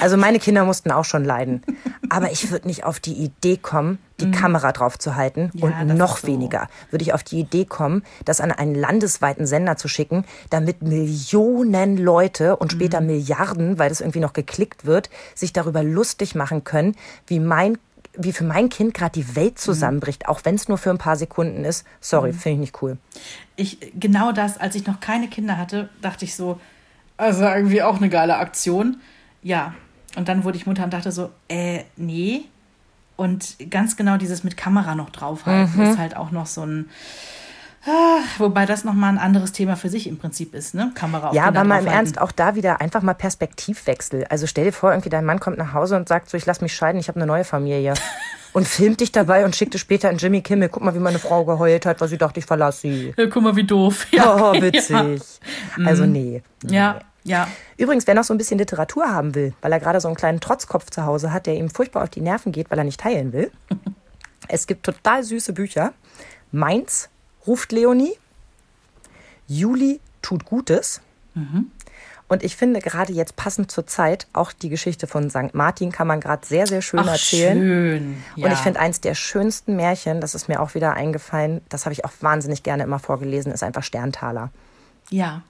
Also meine Kinder mussten auch schon leiden. Aber ich würde nicht auf die Idee kommen, die Kamera drauf zu halten. Mhm. Ja, und noch so. weniger würde ich auf die Idee kommen, das an einen landesweiten Sender zu schicken, damit Millionen Leute und später Mhm. Milliarden, weil das irgendwie noch geklickt wird, sich darüber lustig machen können, wie mein wie für mein Kind gerade die Mhm. Welt zusammenbricht, auch wenn es nur für ein paar Sekunden ist. Sorry, finde ich nicht cool. Ich, genau das, als ich noch keine Kinder hatte, dachte ich so, also irgendwie auch eine geile Aktion. Ja. Und dann wurde ich Mutter und dachte so, äh, nee. Und ganz genau dieses mit Kamera noch draufhalten ist halt auch noch so ein. Ah, wobei das nochmal ein anderes Thema für sich im Prinzip ist, ne? Kamera auf Ja, aber mal im. Ernst, auch da wieder einfach mal Perspektivwechsel. Also stell dir vor, irgendwie dein Mann kommt nach Hause und sagt so, ich lass mich scheiden, ich habe eine neue Familie. Und filmt dich dabei und schickt es später in Jimmy Kimmel. Guck mal, wie meine Frau geheult hat, weil sie dachte, ich verlasse sie. Ja, guck mal, wie doof. Oh, Ja. witzig. Also nee. Ja, ja. Übrigens, wer noch so ein bisschen Literatur haben will, weil er gerade so einen kleinen Trotzkopf zu Hause hat, der ihm furchtbar auf die Nerven geht, weil er nicht teilen will. Es gibt total süße Bücher. Meins ruft Leonie. Juli tut Gutes. Und ich finde gerade jetzt passend zur Zeit auch die Geschichte von St. Martin kann man gerade sehr, sehr schön Ach, erzählen. schön. Ja. Und ich finde eins der schönsten Märchen, das ist mir auch wieder eingefallen, das habe ich auch wahnsinnig gerne immer vorgelesen, ist einfach Sterntaler. Ja.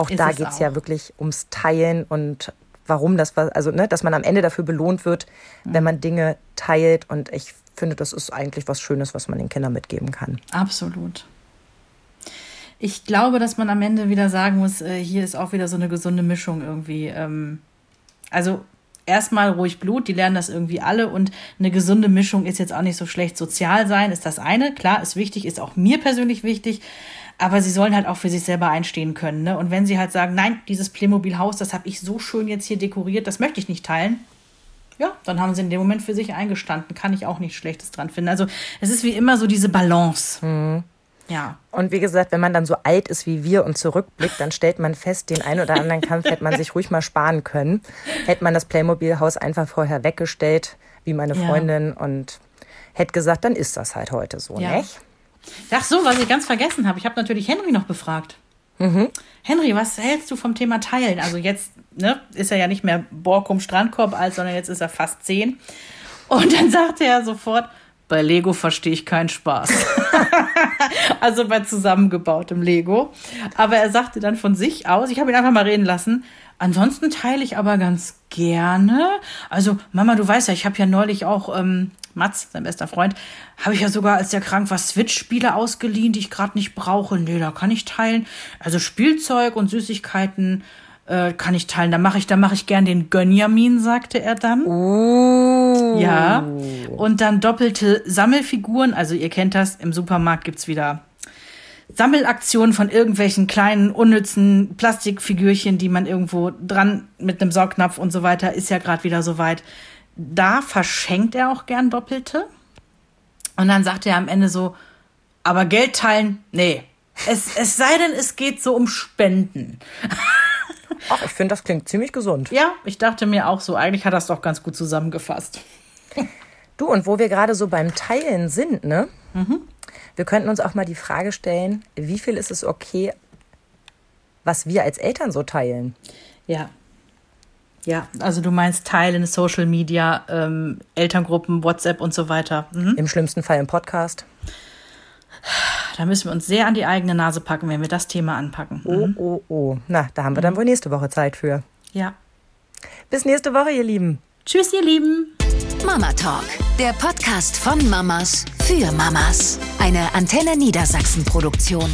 Auch Ist da geht es ja wirklich ums Teilen und warum das war, also ne, dass man am Ende dafür belohnt wird, wenn man Dinge teilt. Und ich finde, das ist eigentlich was Schönes, was man den Kindern mitgeben kann. Absolut. Ich glaube, dass man am Ende wieder sagen muss, äh, hier ist auch wieder so eine gesunde Mischung irgendwie. Ähm, also erstmal ruhig Blut, die lernen das irgendwie alle und eine gesunde Mischung ist jetzt auch nicht so schlecht. Sozial sein ist das eine, klar, ist wichtig, ist auch mir persönlich wichtig, aber sie sollen halt auch für sich selber einstehen können. Ne? Und wenn sie halt sagen, nein, dieses Playmobil-Haus, das habe ich so schön jetzt hier dekoriert, das möchte ich nicht teilen, ja, dann haben sie in dem Moment für sich eingestanden. Kann ich auch nichts Schlechtes dran finden. Also es ist wie immer so diese Balance. Ja. Und wie gesagt, wenn man dann so alt ist wie wir und zurückblickt, dann stellt man fest, den einen oder anderen Kampf hätte man sich ruhig mal sparen können. Hätte man das Playmobil-Haus einfach vorher weggestellt, wie meine Ja. Freundin, und hätte gesagt, dann ist das halt heute so, Ja. nicht? Ach so, was ich ganz vergessen habe. Ich habe natürlich Henry noch befragt. Henry, was hältst du vom Thema Teilen? Also jetzt ne, ist er ja nicht mehr Borkum Strandkorb alt, sondern jetzt ist er fast zehn. Und dann sagte er sofort, bei Lego verstehe ich keinen Spaß. also bei zusammengebautem Lego. Aber er sagte dann von sich aus, ich habe ihn einfach mal reden lassen, ansonsten teile ich aber ganz gerne. Also Mama, du weißt ja, ich habe ja neulich auch ähm, Mats, sein bester Freund, habe ich ja sogar, als der krank war, Switch-Spiele ausgeliehen, die ich gerade nicht brauche. Nee, da kann ich teilen. Also Spielzeug und Süßigkeiten äh, kann ich teilen. Da mache ich, da mache ich gern den Gönjamin, sagte er dann. Oh. Ja. Und dann doppelte Sammelfiguren. Also ihr kennt das, im Supermarkt gibt's wieder Sammelaktionen von irgendwelchen kleinen, unnützen Plastikfigürchen, die man irgendwo dran mit einem Saugnapf und so weiter, ist ja gerade wieder soweit. Da verschenkt er auch gern doppelte. Und dann sagt er am Ende so, aber Geld teilen, nee. Es, es sei denn, es geht so um Spenden. Ach, ich finde, das klingt ziemlich gesund. Ja, ich dachte mir auch so, eigentlich hat es doch ganz gut zusammengefasst. Du, und wo wir gerade so beim Teilen sind, ne? Wir könnten uns auch mal die Frage stellen, wie viel ist es okay, was wir als Eltern so teilen? Ja. Ja, also du meinst Teilen, Social Media, ähm, Elterngruppen, WhatsApp und so weiter. Mhm. Im schlimmsten Fall im Podcast. Da müssen wir uns sehr an die eigene Nase packen, wenn wir das Thema anpacken. Oh, Mhm. oh, oh. Na, da haben wir dann wohl nächste Woche Zeit für. Ja. Bis nächste Woche, ihr Lieben. Tschüss, ihr Lieben. Mama Talk, der Podcast von Mamas für Mamas. Eine Antenne Niedersachsen Produktion.